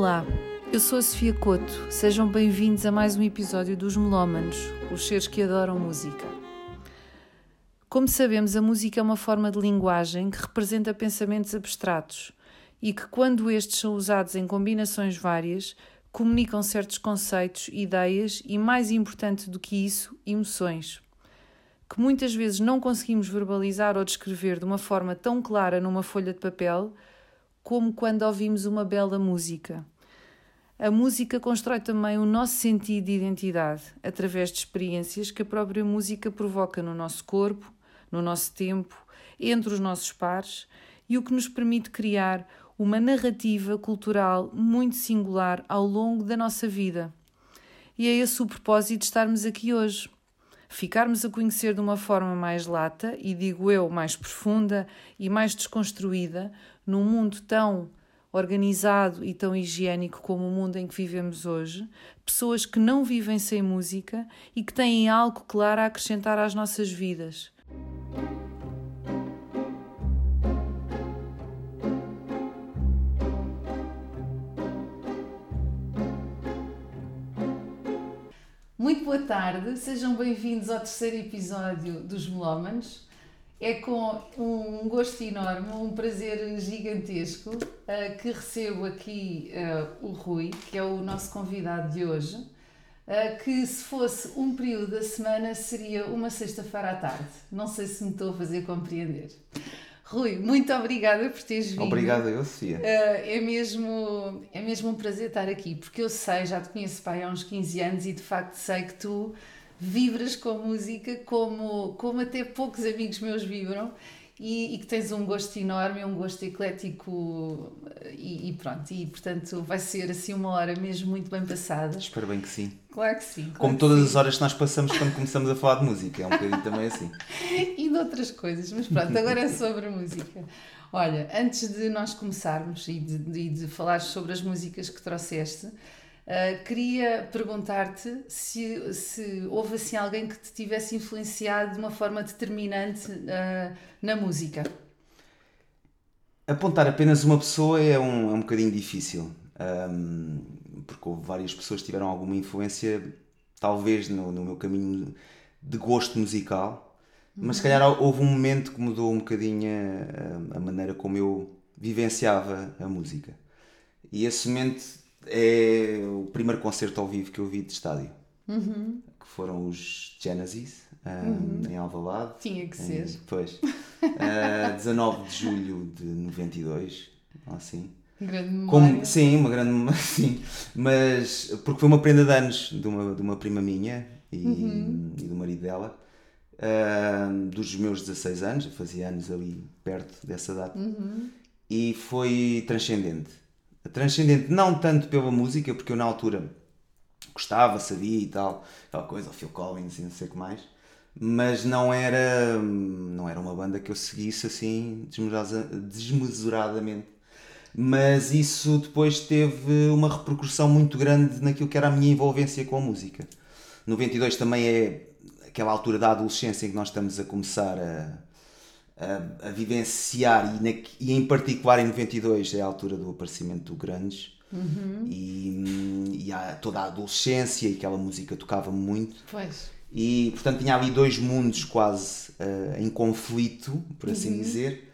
Olá, eu sou a Sofia Couto. Sejam bem-vindos a mais um episódio dos Melómanos, os seres que adoram música. Como sabemos, a música é uma forma de linguagem que representa pensamentos abstratos e que, quando estes são usados em combinações várias, comunicam certos conceitos, ideias e, mais importante do que isso, emoções. Que muitas vezes não conseguimos verbalizar ou descrever de uma forma tão clara numa folha de papel como quando ouvimos uma bela música. A música constrói também o nosso sentido de identidade através de experiências que a própria música provoca no nosso corpo, no nosso tempo, entre os nossos pares e o que nos permite criar uma narrativa cultural muito singular ao longo da nossa vida. E é esse o propósito de estarmos aqui hoje. Ficarmos a conhecer de uma forma mais lata e, digo eu, mais profunda e mais desconstruída, num mundo tão organizado e tão higiênico como o mundo em que vivemos hoje, pessoas que não vivem sem música e que têm algo claro a acrescentar às nossas vidas. Muito boa tarde, sejam bem-vindos ao terceiro episódio dos Melómanos. É com um gosto enorme, um prazer gigantesco uh, que recebo aqui uh, o Rui, que é o nosso convidado de hoje, uh, que se fosse um período da semana seria uma sexta-feira à tarde. Não sei se me estou a fazer compreender. Rui, muito obrigada por teres vindo. Obrigada eu, Sofia. é, mesmo, é mesmo um prazer estar aqui, porque eu sei, já te conheço pai, há uns 15 anos e de facto sei que tu vibras com música como, como até poucos amigos meus vibram e, e que tens um gosto enorme, um gosto eclético e, e, pronto, e portanto vai ser assim uma hora mesmo muito bem passada. Espero bem que sim. Claro que sim. Claro como que todas sim. as horas que nós passamos quando começamos a falar de música, é um bocadinho também assim. e de outras coisas, mas pronto, agora é sobre a música. Olha, antes de nós começarmos e de, de, de falar sobre as músicas que trouxeste, Uh, queria perguntar-te se, se houve assim alguém que te tivesse influenciado de uma forma determinante uh, na música. Apontar apenas uma pessoa é um, é um bocadinho difícil, um, porque houve várias pessoas que tiveram alguma influência, talvez no, no meu caminho de gosto musical, uhum. mas se calhar houve um momento que mudou um bocadinho a, a maneira como eu vivenciava a música. E esse momento é o primeiro concerto ao vivo que eu vi de estádio. Uhum. Que foram os Genesis, um, uhum. em Alvalade. Tinha que em, ser. Pois. Uh, 19 de julho de 92, assim. Grande memória. Como, sim, uma grande memória, sim. Mas, porque foi uma prenda de anos de uma, de uma prima minha e, uhum. e do marido dela. Uh, dos meus 16 anos, eu fazia anos ali perto dessa data. Uhum. E foi transcendente transcendente não tanto pela música, porque eu na altura gostava, sabia e tal, aquela coisa, o Phil Collins e não sei o que mais, mas não era, não era uma banda que eu seguisse assim desmesuradamente. Mas isso depois teve uma repercussão muito grande naquilo que era a minha envolvência com a música. 92 também é aquela altura da adolescência em que nós estamos a começar a, a, a vivenciar, e, na, e, em particular em 92 é a altura do aparecimento do Grunge. Uhum. E, e há toda a adolescência e aquela música tocava muito. Pois. E portanto tinha ali dois mundos quase uh, em conflito, por assim uhum. dizer.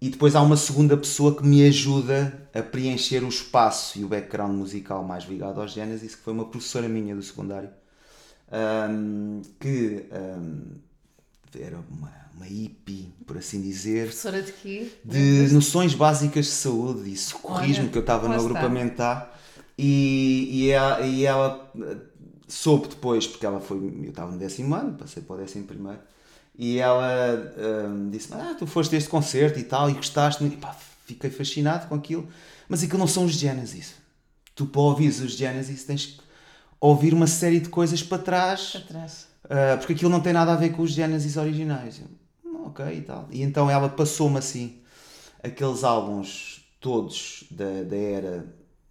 E depois há uma segunda pessoa que me ajuda a preencher o espaço e o background musical mais ligado aos Genesis, que foi uma professora minha do secundário, um, que um, era uma uma hippie, por assim dizer. Professora de quê? De noções básicas de saúde e socorrismo, que eu estava no agrupamento A. E, e, ela, e ela soube depois, porque ela foi. Eu estava no décimo ano, passei para o décimo primeiro. E ela um, disse: Ah, tu foste a este concerto e tal, e gostaste. E pá, fiquei fascinado com aquilo. Mas aquilo não são os Genesis. Tu, para ouvir os Genesis, tens que ouvir uma série de coisas para trás. Para trás. Uh, porque aquilo não tem nada a ver com os Genesis originais ok e tal. E então ela passou-me assim aqueles álbuns todos da, da era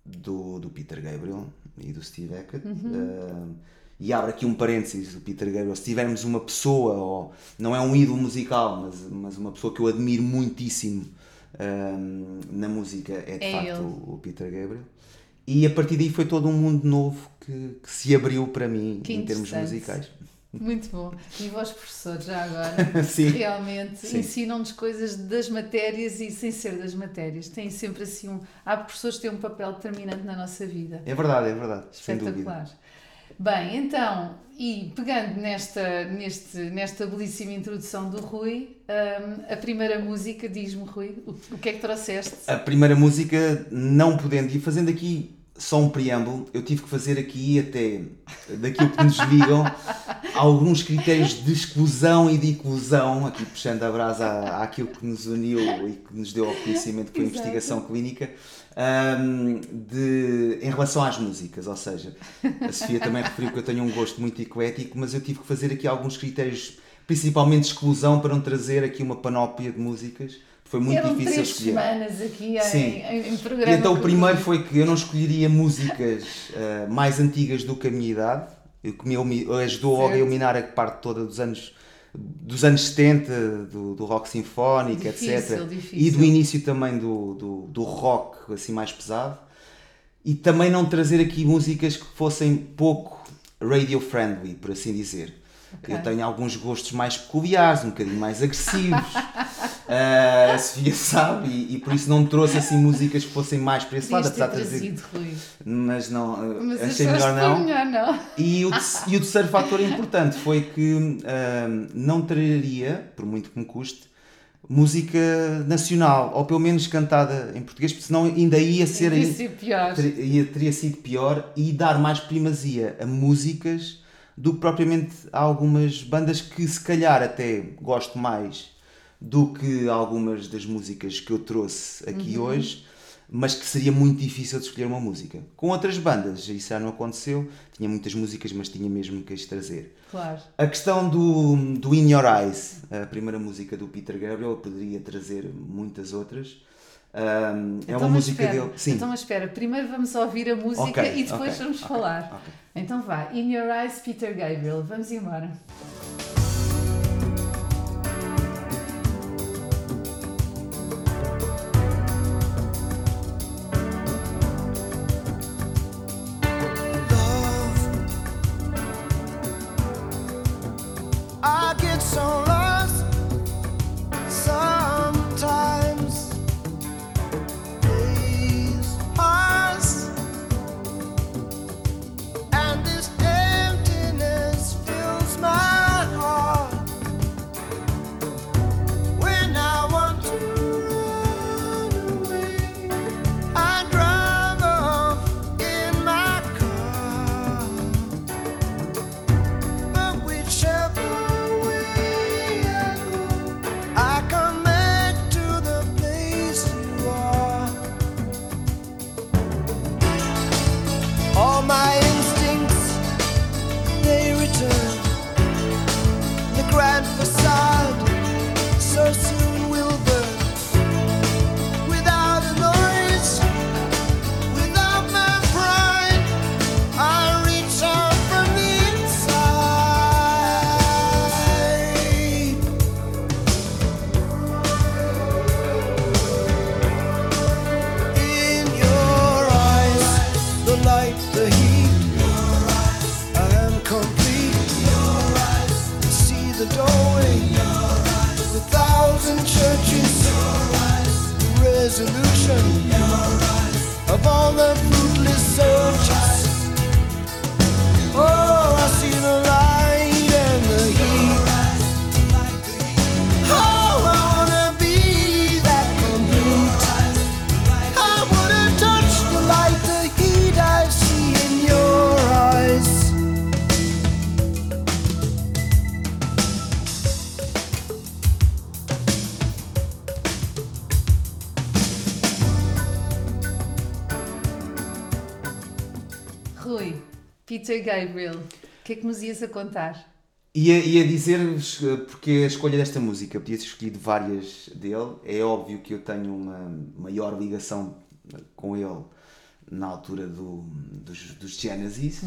do, do Peter Gabriel e do Steve Hackett. Uhum. Uh, e abre aqui um parênteses do Peter Gabriel. Se tivermos uma pessoa, ou, não é um ídolo musical, mas, mas uma pessoa que eu admiro muitíssimo uh, na música, é de é facto o, o, Peter Gabriel. E a partir daí foi todo um mundo novo que, que se abriu para mim Que em termos musicais. Muito bom. E vós, professores, já agora, Sim. realmente ensinam-nos coisas das matérias e sem ser das matérias. Têm sempre assim um. Há professores que têm um papel determinante na nossa vida. É verdade, é verdade. Espetacular. Bem, então, e pegando nesta, neste, nesta belíssima introdução do Rui, hum, a primeira música, diz-me, Rui, o, o que é que trouxeste? A primeira música, não podendo, e fazendo aqui só um preâmbulo, eu tive que fazer aqui até daquilo que nos ligam alguns critérios de exclusão e de inclusão, aqui puxando a brasa à- àquilo que nos uniu e que nos deu ao conhecimento foi a Exato. investigação clínica, hum, de, em relação às músicas, ou seja, a Sofia também referiu que eu tenho um gosto muito eclético, mas eu tive que fazer aqui alguns critérios, principalmente de exclusão, para não trazer aqui uma panóplia de músicas, foi muito Eram difícil três escolher. semanas aqui Sim. em, em, programa. E então o primeiro foi que eu não escolheria músicas eh, mais antigas do que a minha idade, o que me ajudou a Certo. eliminar a parte toda dos anos dos anos 70, do, do rock sinfónico, Difícil, etc. difícil. E do início também do, do, do rock assim mais pesado. E também não trazer aqui músicas que fossem pouco radio friendly, por assim dizer. Ok. Eu tenho alguns gostos mais peculiares, um bocadinho mais agressivos. Ah, a Sofia sabe, e, e por isso não trouxe assim músicas que fossem mais para esse lado, apesar de trazer. Mas não, ah, Mas achei melhor não. melhor não. E o, e o terceiro fator importante foi que ah, não traria, por muito que me custe, música nacional, ou pelo menos cantada em português, porque senão ainda ia ser ainda- ser pior. ter- ia- teria sido pior e dar mais primazia a músicas do que propriamente a algumas bandas que se calhar até gosto mais do que algumas das músicas que eu trouxe aqui hoje, mas que seria muito difícil de escolher uma música. Com outras bandas, isso já não aconteceu, tinha muitas músicas, mas tinha mesmo que as trazer. Claro. A questão do, do In Your Eyes, a primeira música do Peter Gabriel, eu poderia trazer muitas outras. Um, é Então, uma mas música espera, dele. Sim. Então, mas espera, primeiro vamos ouvir a música Ok, e depois ok, vamos ok, falar. Então vá, In Your Eyes, Peter Gabriel. Vamos embora. Gabriel, o que é que nos ias a contar? Ia, ia dizer-vos eh, porque a escolha desta música, podia ter escolhido várias dele. É óbvio que eu tenho uma maior ligação eh, com ele na altura do, dos, dos Genesis,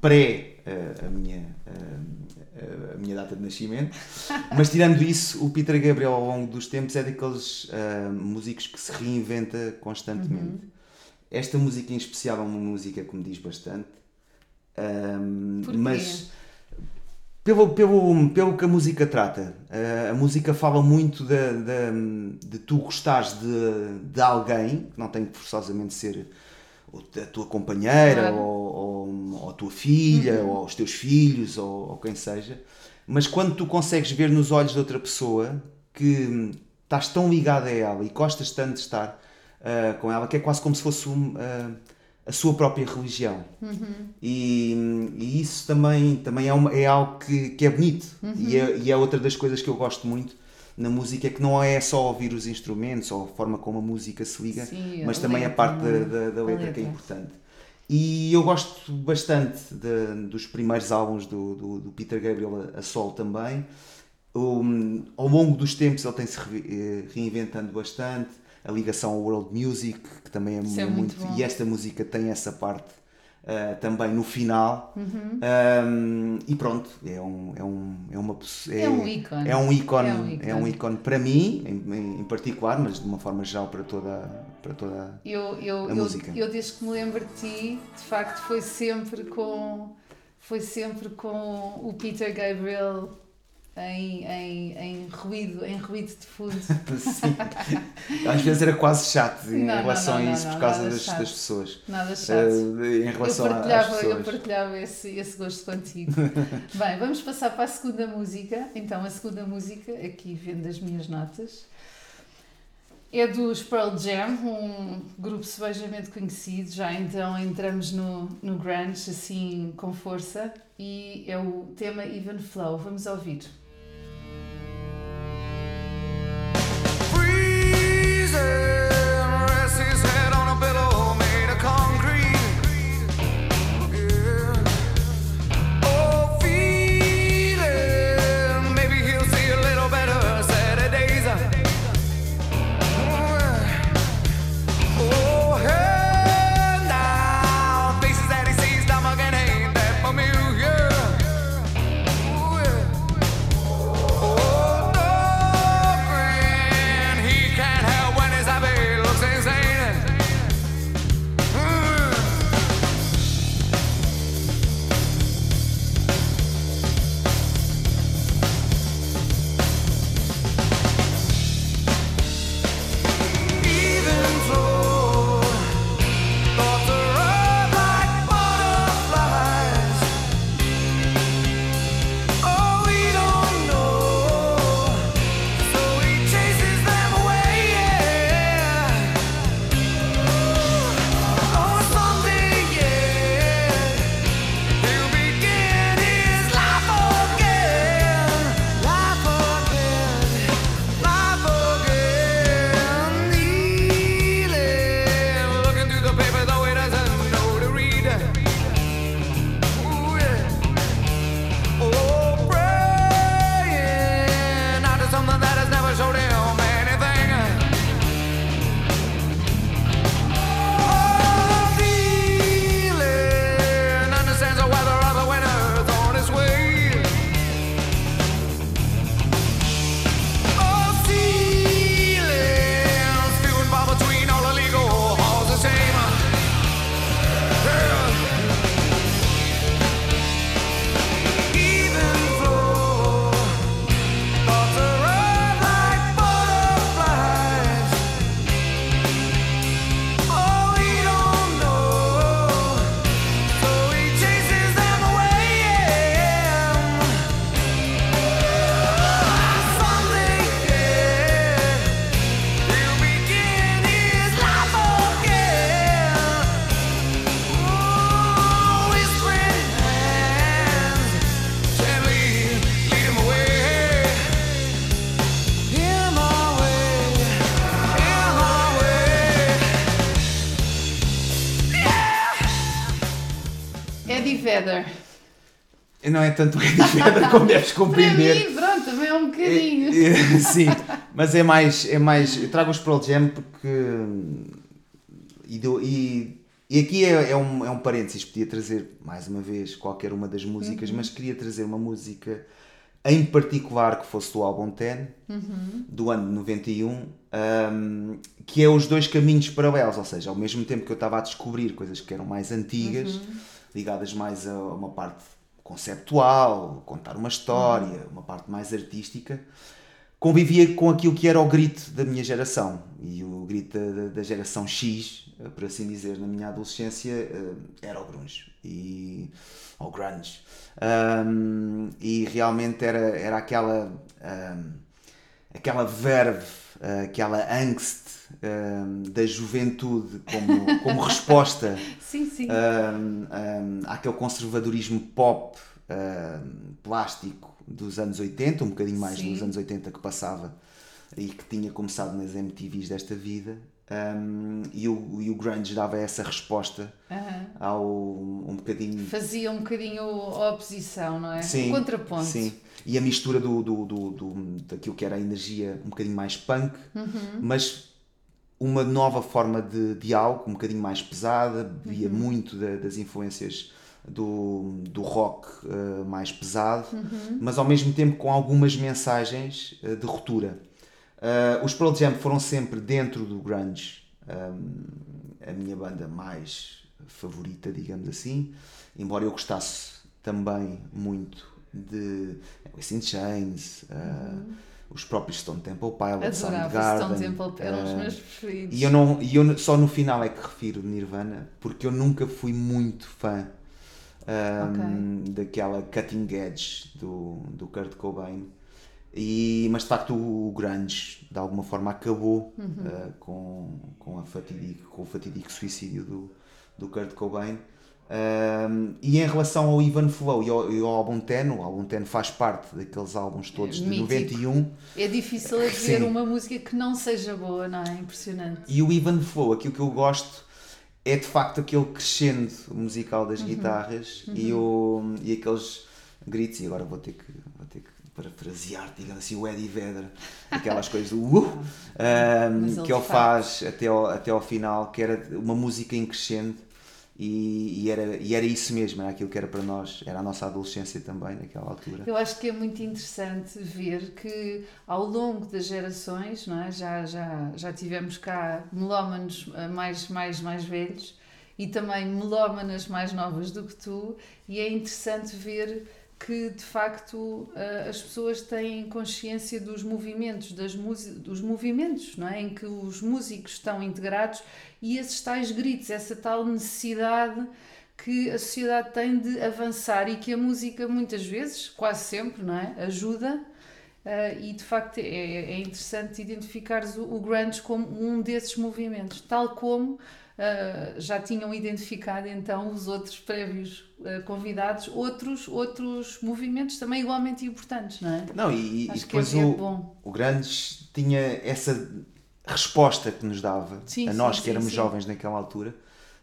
pré eh, a, minha, eh, a minha data de nascimento. Mas tirando isso, o Peter Gabriel ao longo dos tempos é daqueles eh, músicos que se reinventa constantemente. Esta música em especial é uma música que me diz bastante. Mas pelo, pelo, pelo que a música trata, a, a música fala muito de, de, de tu gostares de, de alguém, que não tem que forçosamente ser a tua companheira Claro. Uhum. ou, ou, ou a tua filha ou os teus filhos ou, ou quem seja, mas quando tu consegues ver nos olhos de outra pessoa que estás tão ligado a ela e gostas tanto de estar ah, com ela que é quase como se fosse um, ah, a sua própria religião. E, e isso também, também é, uma- é algo que, que é bonito. E, é, e é outra das coisas que eu gosto muito na música, é que não é só ouvir os instrumentos ou a forma como a música se liga, Sim, mas a também a letra, parte da, da, da A letra que é letra. importante. E eu gosto bastante de- dos primeiros álbuns do, do, do Peter Gabriel a, a solo também. Um, ao longo dos tempos ele tem-se eh, reinventando bastante. A ligação ao world music, que também é, Isso é muito bom. E esta música tem essa parte ah, também no final. Uhum. Um, e pronto, é um, é um, é uma pesso- É um ícone. É um ícone, É um é ícone. um ícone para mim, em, em particular, mas de uma forma geral para toda, para toda Eu, eu, A eu, música. eu desde que me lembro de ti, de facto foi sempre com foi sempre com o Peter Gabriel em, em, em ruído, em ruído de fundo. Sim. Às vezes era quase chato em Não, relação não, a não, isso não, por causa das, das pessoas. Nada chato. Eh, em Eu relação a- às partilhava, eu pessoas. partilhava esse, esse gosto contigo. Bem, vamos passar para a segunda música. Então, a segunda música, aqui vendo as minhas notas, é dos Pearl Jam, um grupo sebejamente conhecido. Já então entramos no, no grunge, assim, com força. E é o tema Even Flow. Vamos ouvir. say Não é tanto Eddie como deves Para compreender. mim, pronto, também é um bocadinho. É, é, Sim, mas é mais, é mais. Eu trago os Pearl Jam porque. E, do- e, e aqui é, é, um, é um parênteses, podia trazer mais uma vez qualquer uma das músicas, mas queria trazer uma música em particular que fosse do álbum Ten, Uhum. do ano de 91, um, que é os dois caminhos paralelos, ou seja, ao mesmo tempo que eu estava a descobrir coisas que eram mais antigas, Uhum. ligadas mais a uma parte conceptual, contar uma história, Uhum. uma parte mais artística, convivia com aquilo que era o grito da minha geração e o grito da, da geração X, eh, por assim dizer, na minha adolescência eh, era o grunge e o grunge Um, e realmente era, era aquela um, aquela verve, aquela angst um, da juventude como, como resposta Sim, sim. um, um, àquele conservadorismo pop plástico dos anos 80, um bocadinho mais Sim. dos anos 80 que passava e que tinha começado nas MTVs desta vida. Um, e, o, e o grunge dava essa resposta Aham. ao um bocadinho Fazia um bocadinho a oposição, não é? Sim, o contraponto. Sim. E a mistura do, do, do, do- daquilo que era a energia um bocadinho mais punk, Uhum. mas uma nova forma de, de algo um bocadinho mais pesada, bebia Uhum. muito da- das influências do, do rock eh, mais pesado, Uhum. mas ao mesmo tempo com algumas mensagens eh, de ruptura. Eh, os Pearl Jam foram sempre dentro do grunge um, a minha banda mais favorita, digamos assim, embora eu gostasse também muito de Alice in Chains, uh, os próprios Stone Temple Pilots, Adorava Soundgarden, Stone Temple, os uh, meus preferidos. e eu, não, e eu só no final é que refiro Nirvana, porque eu nunca fui muito fã um, daquela cutting edge do, do Kurt Cobain. E, mas de facto o grunge de alguma forma acabou uh, com, com, a com o fatídico suicídio do, do Kurt Cobain. Um, e em relação ao Ivan Flow e ao, e ao álbum Ten, o álbum Ten faz parte daqueles álbuns todos de mítico. 91 É difícil haver Sim. uma música que não seja boa, não é? Impressionante. E o Even Flow, aquilo que eu gosto é de facto aquele crescendo musical das guitarras E, o, e aqueles gritos, e agora vou ter que, vou ter que parafrasear, digamos assim, o Eddie Vedder, aquelas coisas do uh, um, que ele faz. faz até ao, até ao final, que era uma música em crescendo. E, e era, e era isso mesmo, era aquilo que era para nós, era a nossa adolescência também naquela altura. Eu acho que é muito interessante ver que ao longo das gerações, não é? já, já, já tivemos cá melómanos eh, mais, mais, mais velhos e também melómanas mais novas do que tu, e é interessante ver que de facto eh, as pessoas têm consciência dos movimentos, das dos movimentos não é? em que os músicos estão integrados e esses tais gritos, essa tal necessidade que a sociedade tem de avançar e que a música muitas vezes, quase sempre, não é? ajuda. eh, e de facto é, é interessante identificares o, o grunge como um desses movimentos, tal como eh, já tinham identificado então os outros prévios eh, convidados, outros, outros movimentos também igualmente importantes, não é? Não, e, e Acho que depois é- o, o Grandes tinha essa resposta que nos dava, Sim, a nós sim, que éramos sim. jovens naquela altura,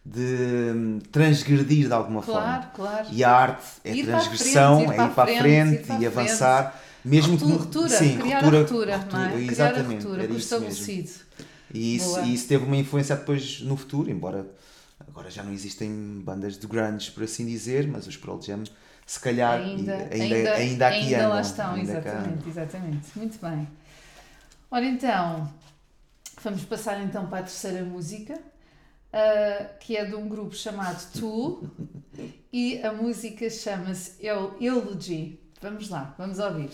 de hum, transgredir de alguma Claro, forma. claro. E a arte é Ir transgressão, frente, é ir para a frente, e frente. avançar. Mesmo que Ruptura, ruptura, sim, criar ruptura, a ruptura, não é? ruptura, Criar a exatamente, ruptura era com o isso mesmo. E isso, e isso teve uma influência depois no futuro, embora agora já não existem bandas de grunge, por assim dizer, mas os Pearl Jam, se calhar, ainda, e- ainda, ainda, aqui ainda andam. lá estão, ainda exatamente, exatamente. Muito bem. Ora então, vamos passar então para a terceira música, ah, que é de um grupo chamado Tool, e a música chama-se Eu- Eulogy. Vamos lá, vamos ouvir.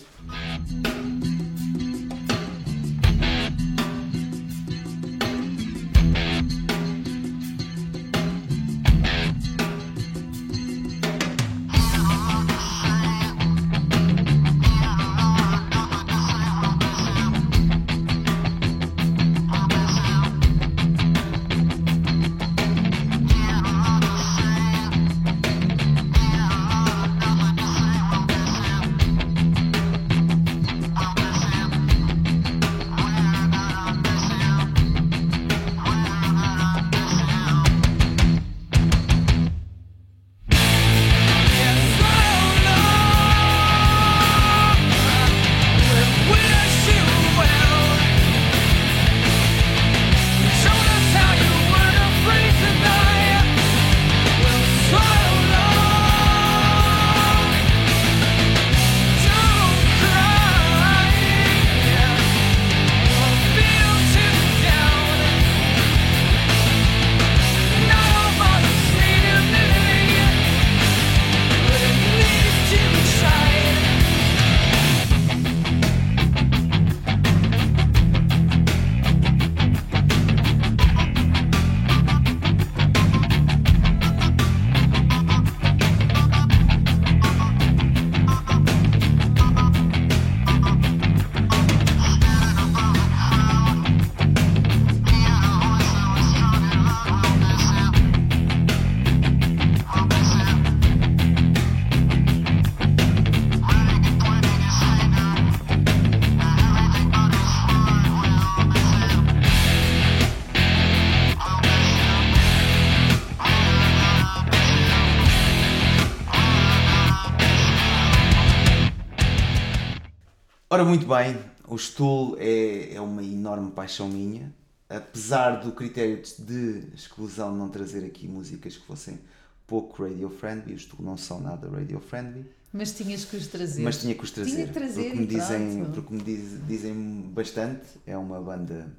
Muito bem, o Stool é, é uma enorme paixão minha. Apesar do critério de exclusão não trazer aqui músicas que fossem pouco radio-friendly, os Stool não são nada radio-friendly, Mas tinhas que os trazer. mas tinha que os trazer. Tinha que trazer porque me dizem, porque me diz- dizem bastante, é uma banda.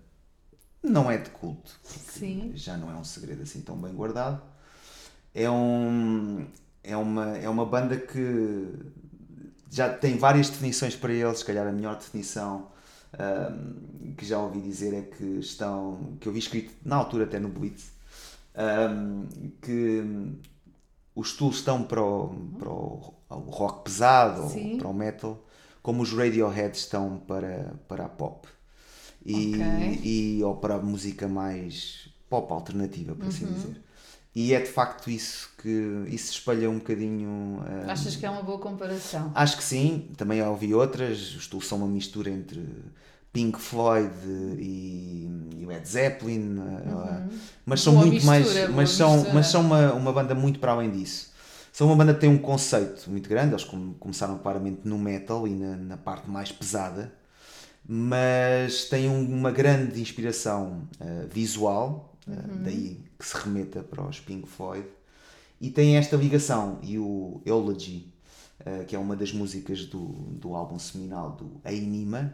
Não é de culto, Sim. já não é um segredo assim tão bem guardado. É, um, é, uma, é uma banda que já tem várias definições para eles, se calhar a melhor definição ahm, que já ouvi dizer é que estão, que eu vi escrito na altura até no Blitz, ahm, que os tools estão para o, para o, rock pesado Sim. ou para o metal, como os Radiohead estão para, para a pop. E, Ok. e, ou para a música mais pop alternativa, por Uhum. assim dizer. E é de facto isso que isso espalha um bocadinho. ah, Achas que é uma boa comparação? Acho que sim, também ouvi outras. Os Tools são uma mistura entre Pink Floyd e, e Led Zeppelin, uh, mas são Boa muito mistura, mais. Mas são, mistura. mas são uma, uma banda muito para além disso. São uma banda que tem um conceito muito grande. Eles come- começaram claramente no metal e na, na parte mais pesada, mas têm um- uma grande inspiração uh, visual, uh, Uhum. daí que se remeta para os Pink Floyd. E tem esta ligação, e o Eulogy, eh, que é uma das músicas do, do álbum seminal do Ainima,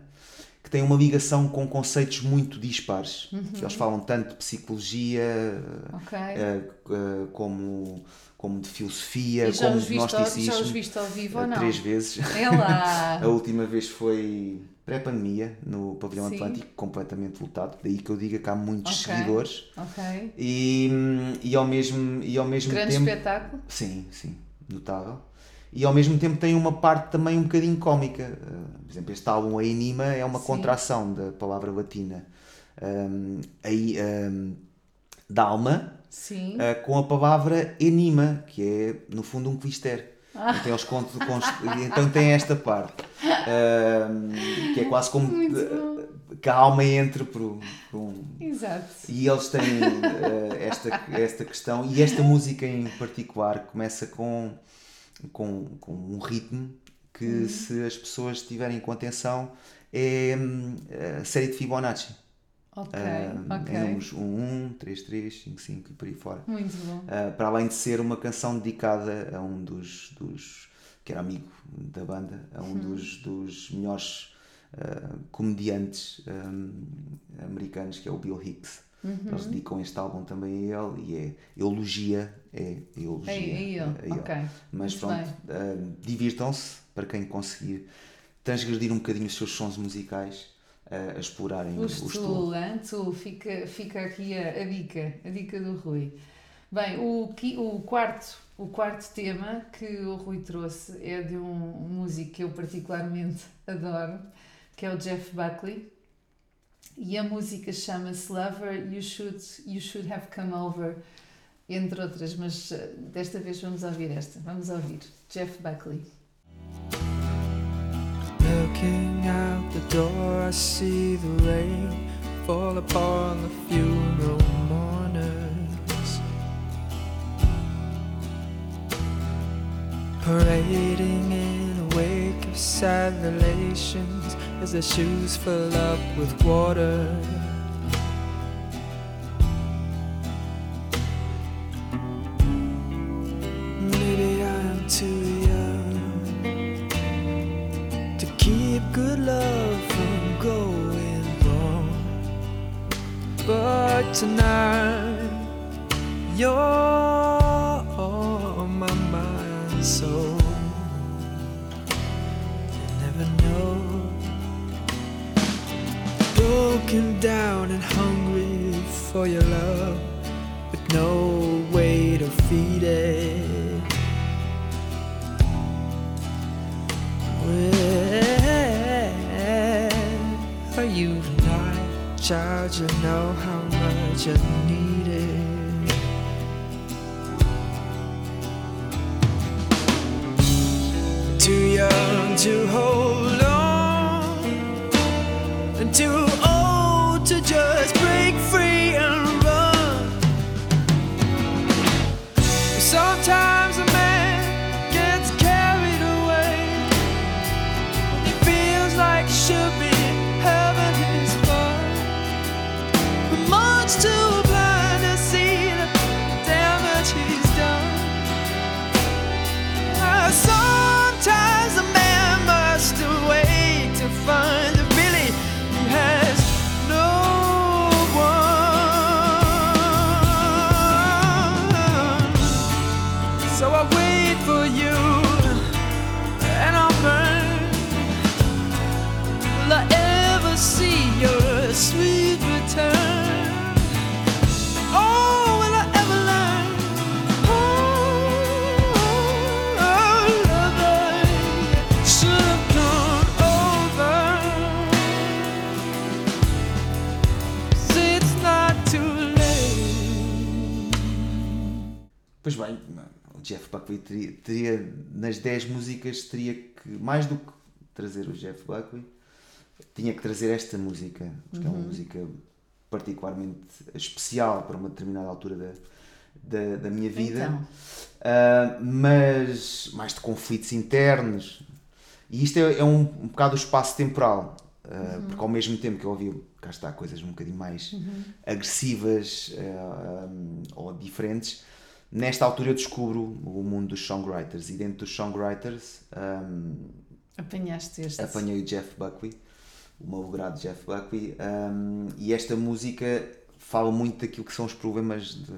que tem uma ligação com conceitos muito dispares. que Eles falam tanto de psicologia Ok. eh, eh, como, como de filosofia, como de ao, gnosticismo. já os viste ao vivo ou Eh, não? Três vezes. É lá. A última vez foi pré-pandemia, no Pavilhão Sim. Atlântico, completamente lotado. Daí que eu diga que há muitos Ok. seguidores. Ok. E, e ao mesmo, e ao mesmo Grande tempo. espetáculo. Sim, sim, notável. E ao mesmo tempo tem uma parte também um bocadinho cómica. Uh, por exemplo, este álbum, a Enima, é uma Sim. contração da palavra latina um, aí, um, da alma Sim. uh, com a palavra enima, que é no fundo um clister. Então, eles contam, const- então tem esta parte um, que é quase como uh, que a alma entra por, por um, Exato. e eles têm eh, esta, esta questão, e esta música em particular começa com, com, com um ritmo que, Uhum. se as pessoas tiverem com atenção, é hum, a série de Fibonacci. Ok. Ah, ok. Em números 1, 1, 3, 3, 5, 5 e por aí fora. Muito bom. Ah, para além de ser uma canção dedicada a um dos, dos que era amigo da banda, a um dos, dos melhores ah, comediantes ah, americanos, que é o Bill Hicks. Eles dedicam este álbum também a ele e é elogia, é elogia. É, é ele. a ele. Ok. Mas Muito pronto, ah, divirtam-se para quem conseguir transgredir um bocadinho os seus sons musicais ah, a explorarem O o, fica, fica aqui a, a dica, a dica do Rui. Bem, o, o, quarto, o quarto tema que o Rui trouxe é de um músico que eu particularmente adoro, que é o Jeff Buckley. E a música chama-se Lover, you should, you should Have Come Over, entre outras, mas eh, desta vez vamos ouvir esta. Vamos ouvir Jeff Buckley. The door, I see the rain fall upon the funeral mourners, parading in a wake of sad relations as their shoes fill up with water. Tonight, you're on my mind, so you never know. Broken down and hungry for your love, with no way to feed it. Where are you tonight, child? You know much I need it. Too young to hold on, and too teria, teria- nas 10 músicas teria que, mais do que trazer o Jeff Buckley, tinha que trazer esta música, porque é uma música particularmente especial para uma determinada altura da, da, da minha vida. Então. Uh, mas mais de conflitos internos. E isto é, é um, um bocado o espaço temporal, uh, porque ao mesmo tempo que eu ouvi, cá está, coisas um bocadinho mais agressivas uh, um, ou diferentes, nesta altura eu descubro o mundo dos songwriters. E dentro dos songwriters um, Apanhaste este. apanhei o Jeff Buckley, o malogrado Jeff Buckley, um, e esta música fala muito daquilo que são os problemas de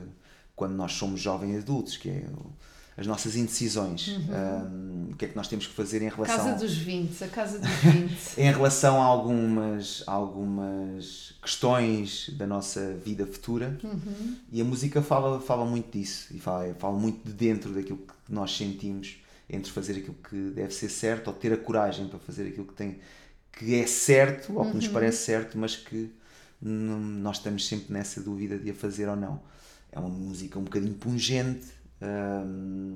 quando nós somos jovens adultos, que é o- as nossas indecisões. Um, o que é que nós temos que fazer em relação Casa dos 20, a casa dos 20. em relação a algumas, algumas questões da nossa vida futura. E a música fala, fala muito disso e fala, fala muito de dentro daquilo que nós sentimos entre fazer aquilo que deve ser certo ou ter a coragem para fazer aquilo que tem que é certo ou que nos parece certo mas que nós estamos sempre nessa dúvida de a fazer ou não. É uma música um bocadinho pungente hum,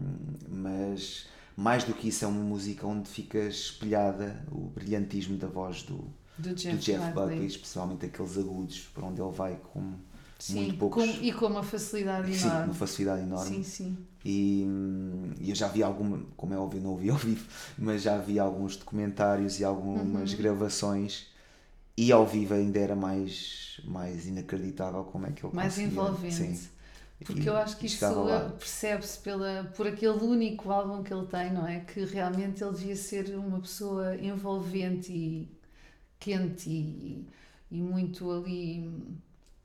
mas mais do que isso é uma música onde fica espelhada o brilhantismo da voz do, Do Jeff, do Jeff Buckley. Especialmente aqueles agudos para onde ele vai com Sim, muito poucos com- e com uma facilidade sim, enorme. uma facilidade enorme Sim, sim. e, hum, e eu já vi alguma, como é óbvio, não ouvi ao vivo, mas já vi alguns documentários e algumas Uhum. gravações e ao vivo ainda era mais, mais inacreditável como é que ele Mais envolvente. Sim. Porque eu acho que isso percebe-se pela, por aquele único álbum que ele tem, não é? Que realmente ele devia ser uma pessoa envolvente e quente e, e muito ali,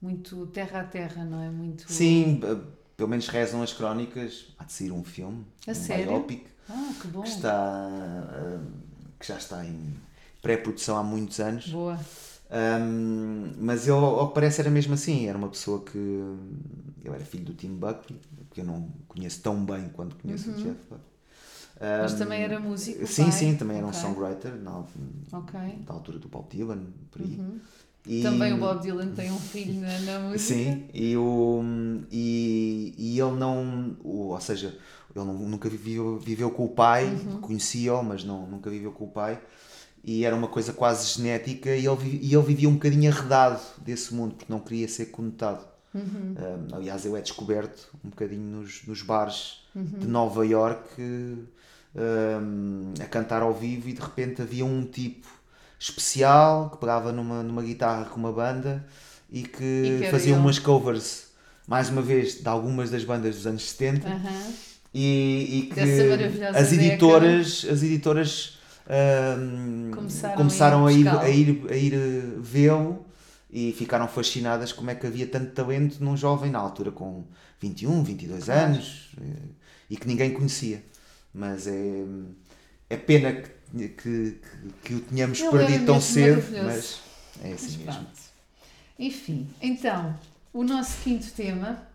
muito terra a terra, não é? Muito... Sim, pelo menos rezam as crónicas, há de sair um filme, A um sério? biopic, Ah, que bom. que, está, hum, que já está em pré-produção há muitos anos. Boa. Um, mas ele, ao que parece, era mesmo assim. Era uma pessoa que. Eu era filho do Tim Buckley, que eu não conheço tão bem quanto conheço o Jeff Buckley. Uhum. Mas Um, também era músico, Sim, pai? sim, também era um songwriter, na, Ok. da altura do Bob Dylan, por aí. E- Também o Bob Dylan tem um filho na, na música. Sim, e, o, e, e ele não. ou seja, ele não- nunca viveu, viveu com o pai, Uhum. conhecia-o, mas não, nunca viveu com o pai. E era uma coisa quase genética e ele, e ele vivia um bocadinho arredado desse mundo, porque não queria ser conotado. Uhum. Um, aliás, eu é descoberto um bocadinho nos, nos bares Uhum. de Nova York um, a cantar ao vivo e de repente havia um tipo especial que pegava numa, numa guitarra com uma banda e que, E que fazia ele. umas covers, mais uma vez, de algumas das bandas dos anos 70 Aham. e, e que as editoras, as editoras ahm, Começaram começaram, a a ir ir, buscá-lo. a ir, a ir vê-lo e ficaram fascinadas como é que havia tanto talento num jovem na altura com 21, 22 Claro. anos eh, e que ninguém conhecia. Mas é, é pena que, que, que, o tenhamos Ele perdido tão cedo, mas é assim Mas mesmo. Enfim, então, o nosso quinto tema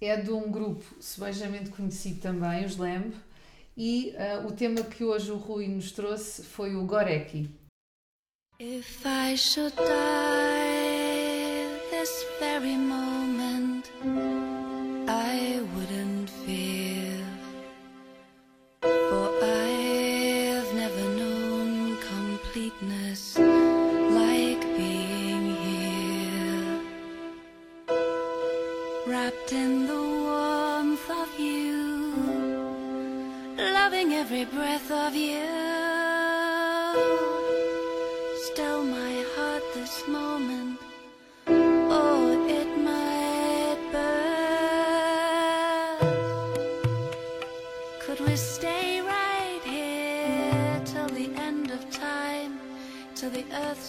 é de um grupo sebejamente conhecido também, os Lamb, e ah, o tema que hoje o Rui nos trouxe foi o Goreki. If I should die this very moment, I wouldn't fear. For I've never known completeness like being here. Wrapped in the warmth of you, loving every breath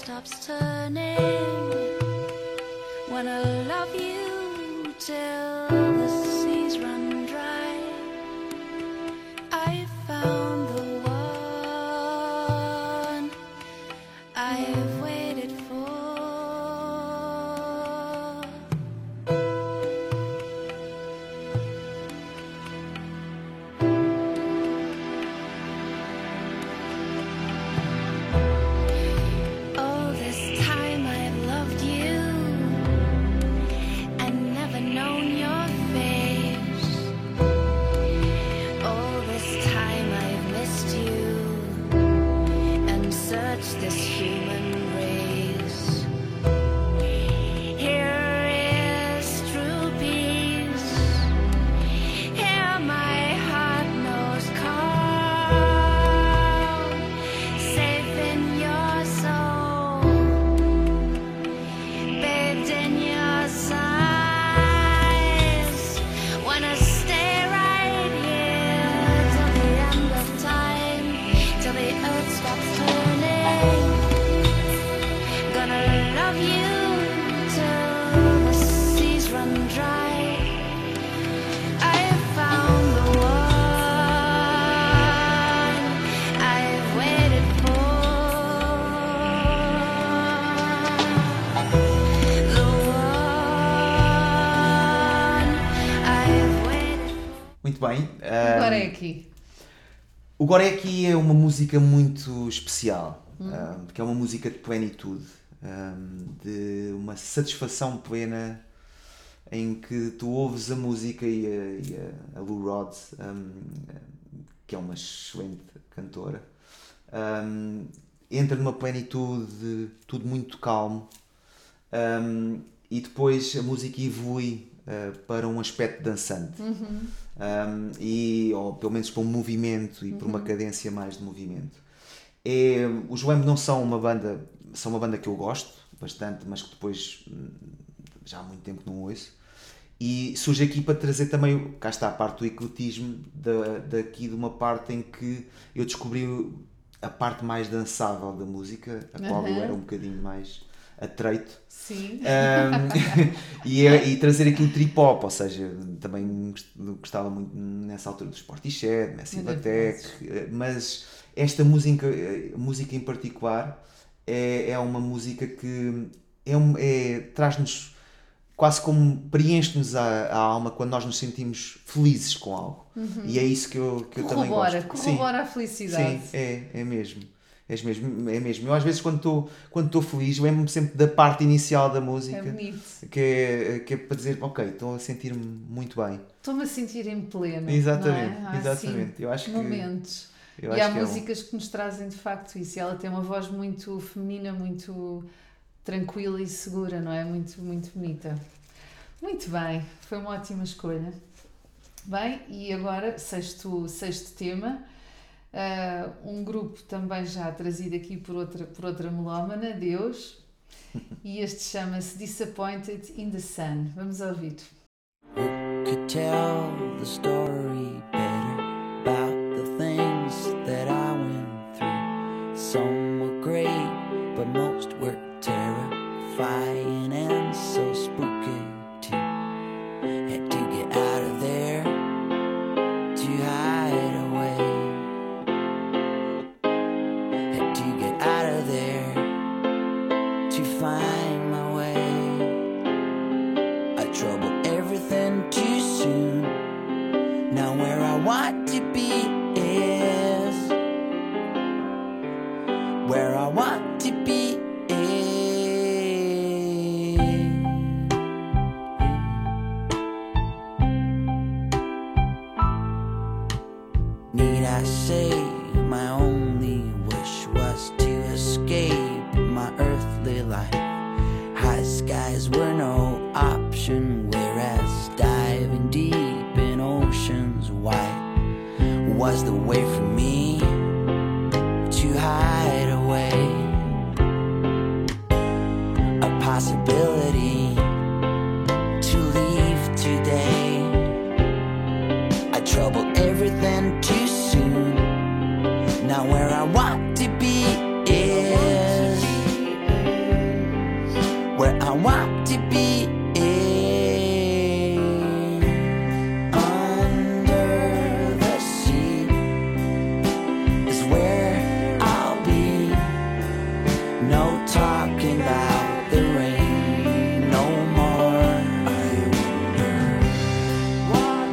stops turning? When I love you till O Goreki é uma música muito especial, ah, porque é uma música de plenitude, ah, de uma satisfação plena em que tu ouves a música e a, e a- Lou Rod, ah, que é uma excelente cantora, entra numa plenitude, tudo muito calmo, e depois a música evolui ah, para um aspecto dançante. Um, e, ou pelo menos para um movimento e para uma cadência mais de movimento. É, os Wham não são uma banda, são uma banda que eu gosto bastante, mas que depois hum, já há muito tempo que não ouço. E surge aqui para trazer também, cá está a parte do ecletismo, da, daqui de uma parte em que eu descobri a parte mais dançável da música, a qual eu era um bocadinho mais atreito. Sim. Um, e, é- e trazer aqui o trip hop, ou seja, também gost- gostava muito nessa altura do Massive Maravilhosos. Attack, eh, mas esta música, eh, música em particular é, é uma música que é, um- é- traz-nos quase como preenche-nos a, a alma quando nós nos sentimos felizes com algo. E é isso que eu, que eu também Corrobora, gosto. Sim. corrobora a felicidade. Sim, é, é mesmo. É mesmo, é mesmo. Eu às vezes quando estou quando feliz lembro-me sempre da parte inicial da música. É bonito. que, é, que é para dizer, ok, estou a sentir-me muito bem. Estou-me a sentir em pleno. Exatamente, é? Exatamente. assim, Eu acho que- momentos. Eu e acho há que é um- músicas que nos trazem de facto isso. E ela tem uma voz muito feminina, muito tranquila e segura, não é? Muito, muito bonita. Muito bem, foi uma ótima escolha. Bem, e agora, sexto, sexto tema, ah, um grupo também já trazido aqui por outra, por outra melómana, Deus, e este chama-se Disappointed in the Sun. Vamos ouvir. Some were great, but most were terrifying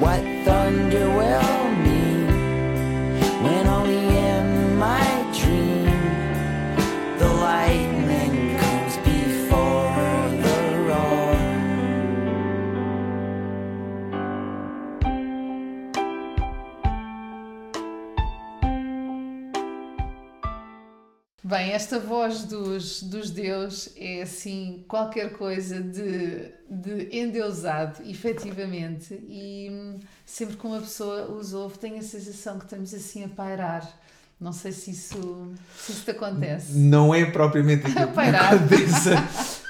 what thunder will Bem, esta voz dos, dos Deus é assim qualquer coisa de, de endeusado, efetivamente, e hum, sempre que uma pessoa os ouve tem a sensação que estamos assim a pairar. Não sei se isso, se isso te acontece. Não é propriamente aquilo que aconteça,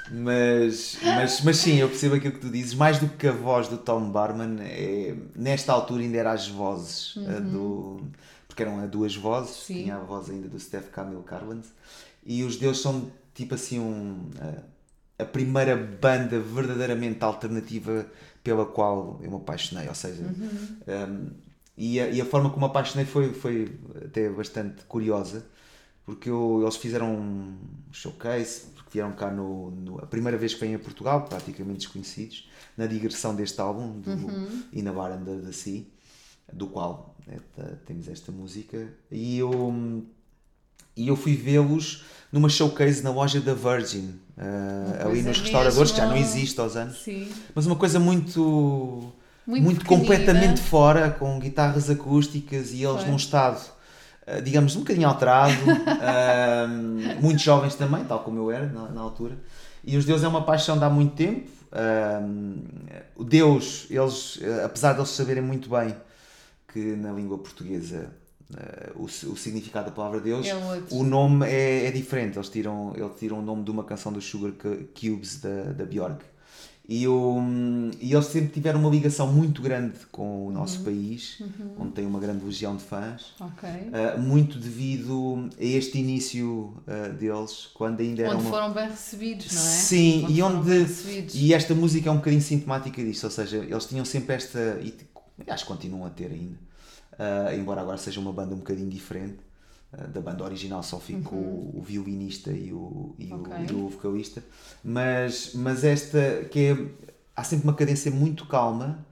mas, mas, mas sim, eu percebo aquilo que tu dizes. Mais do que a voz do Tom Barman, é, nesta altura ainda era as vozes a do. Porque eram duas vozes, Sim. tinha a voz ainda do Steph Camille Carlins, e os Deus são tipo assim um. a- a primeira banda verdadeiramente alternativa pela qual eu me apaixonei, ou seja, um, e, a, e a forma como me apaixonei foi, foi até bastante curiosa, porque eu- eles fizeram um showcase, porque vieram cá no, no- a primeira vez que vêm a Portugal, praticamente desconhecidos, na digressão deste álbum, do In a Bar Under the Sea, do qual né, tá- temos esta música, e eu, e eu fui vê-los numa showcase na loja da Virgin, ah, ali nos restauradores, que já não existe aos anos, Sim. mas uma coisa muito Muito muito, completamente fora, com guitarras acústicas e eles Foi. num estado, ah, digamos, um bocadinho alterado, ah, muito jovens também, tal como eu era na, na altura. E os Deus é uma paixão de há muito tempo. O Deus, eles, apesar de eles saberem muito bem que na língua portuguesa ah, o, o significado da palavra Deus, É o nome é, é diferente. Eles tiram, eles tiram o nome de uma canção dos Sugar Cu- Cubes da, da Bjork. E, o, e eles sempre tiveram uma ligação muito grande com o nosso Uhum. país, onde tem uma grande legião de fãs, Ok. ah, muito devido a este início ah, deles, quando ainda era Onde foram bem recebidos, não é? Sim, e onde. bem recebidos. E esta música é um bocadinho sintomática disto, ou seja, eles tinham sempre esta. Acho que continuam a ter ainda, ah, embora agora seja uma banda um bocadinho diferente. ah, Da banda original só ficou o, o violinista e o, e, o- Uhum. Ok. e o vocalista, mas, mas esta que é. Há sempre uma cadência muito calma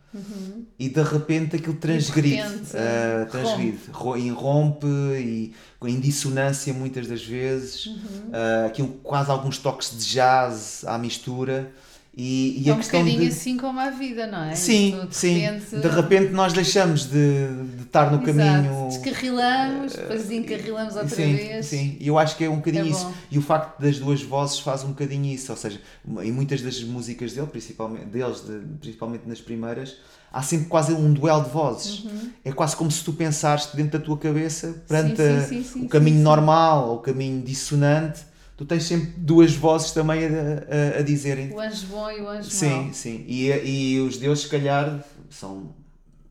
e de repente aquilo transgride, Uhum. repente, ah, transgride, ro- irrompe e em dissonância muitas das vezes, Uhum. ah, aquilo, quase alguns toques de jazz à mistura e, e é um questão bocadinho de... assim como a vida, não é? Sim, Isto, de sim. repente- De repente nós deixamos de, de estar no Exato. caminho. Descarrilamos, depois encarrilamos outra sim, vez. Sim, e eu acho que é um bocadinho É isso. bom. E o facto das duas vozes faz um bocadinho isso. Ou seja, em muitas das músicas dele, principalmente, deles, de- principalmente nas primeiras, há sempre quase um duelo de vozes. É quase como se tu pensares dentro da tua cabeça, perante Uhum. sim, sim, sim, o caminho normal ou o caminho dissonante, tu tens sempre duas vozes também a, a, a dizerem. O anjo bom e o anjo Sim, mau. sim. E, e os Deuses, se calhar, são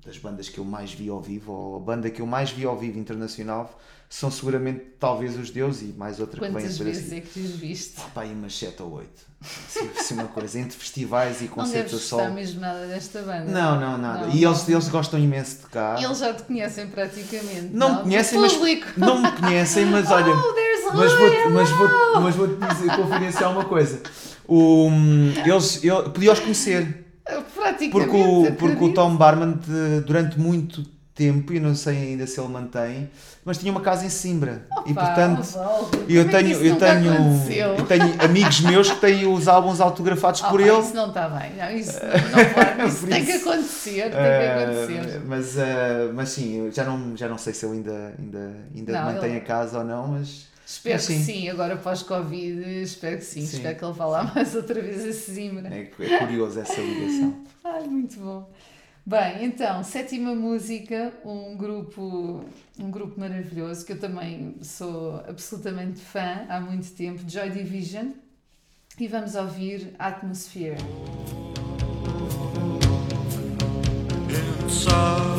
das bandas que eu mais vi ao vivo, ou a banda que eu mais vi ao vivo internacional, são seguramente talvez os Deuses e mais outra que vem a Quantas ser vezes assim. é que os viste? Pá, aí umas 7 ou 8. Assim, assim uma coisa. Entre festivais e Não concertos a sol. mesmo nada desta banda. Não, não, nada. Não, e eles, não. eles gostam imenso de cá. Eles já te conhecem praticamente. não, me conhecem, mas não me conhecem, mas olha, Oh, there's a mas Rui, vou, mas vou, mas vou dizer, confidenciar uma coisa. O, eles, eu podia os conhecer. Praticamente. Porque o, porque o. Tom Barman, de- durante muito tempo, e não sei ainda se ele mantém, mas tinha uma casa em Simbra. e Pá, portanto, como eu é tenho, isso eu, tenho, eu tenho amigos meus que têm os álbuns autografados Ah, por ele. Isso não está bem. Não, isso não pode. Isso Por tem que isso, acontecer. Tem que Eh, acontecer. mas, eh, mas sim, já não, já não sei se ele ainda, ainda, ainda Não, mantém ele- a casa ou não, mas. Espero mas que sim, agora pós-Covid, espero que sim. Sim. Espero que ele vá lá mais outra vez a Sesimbra. É, é curioso essa ligação. Ai, muito bom. Bem, então, sétima música, um grupo, um grupo maravilhoso que eu também sou absolutamente fã há muito tempo, Joy Division, e vamos ouvir Atmosphere. in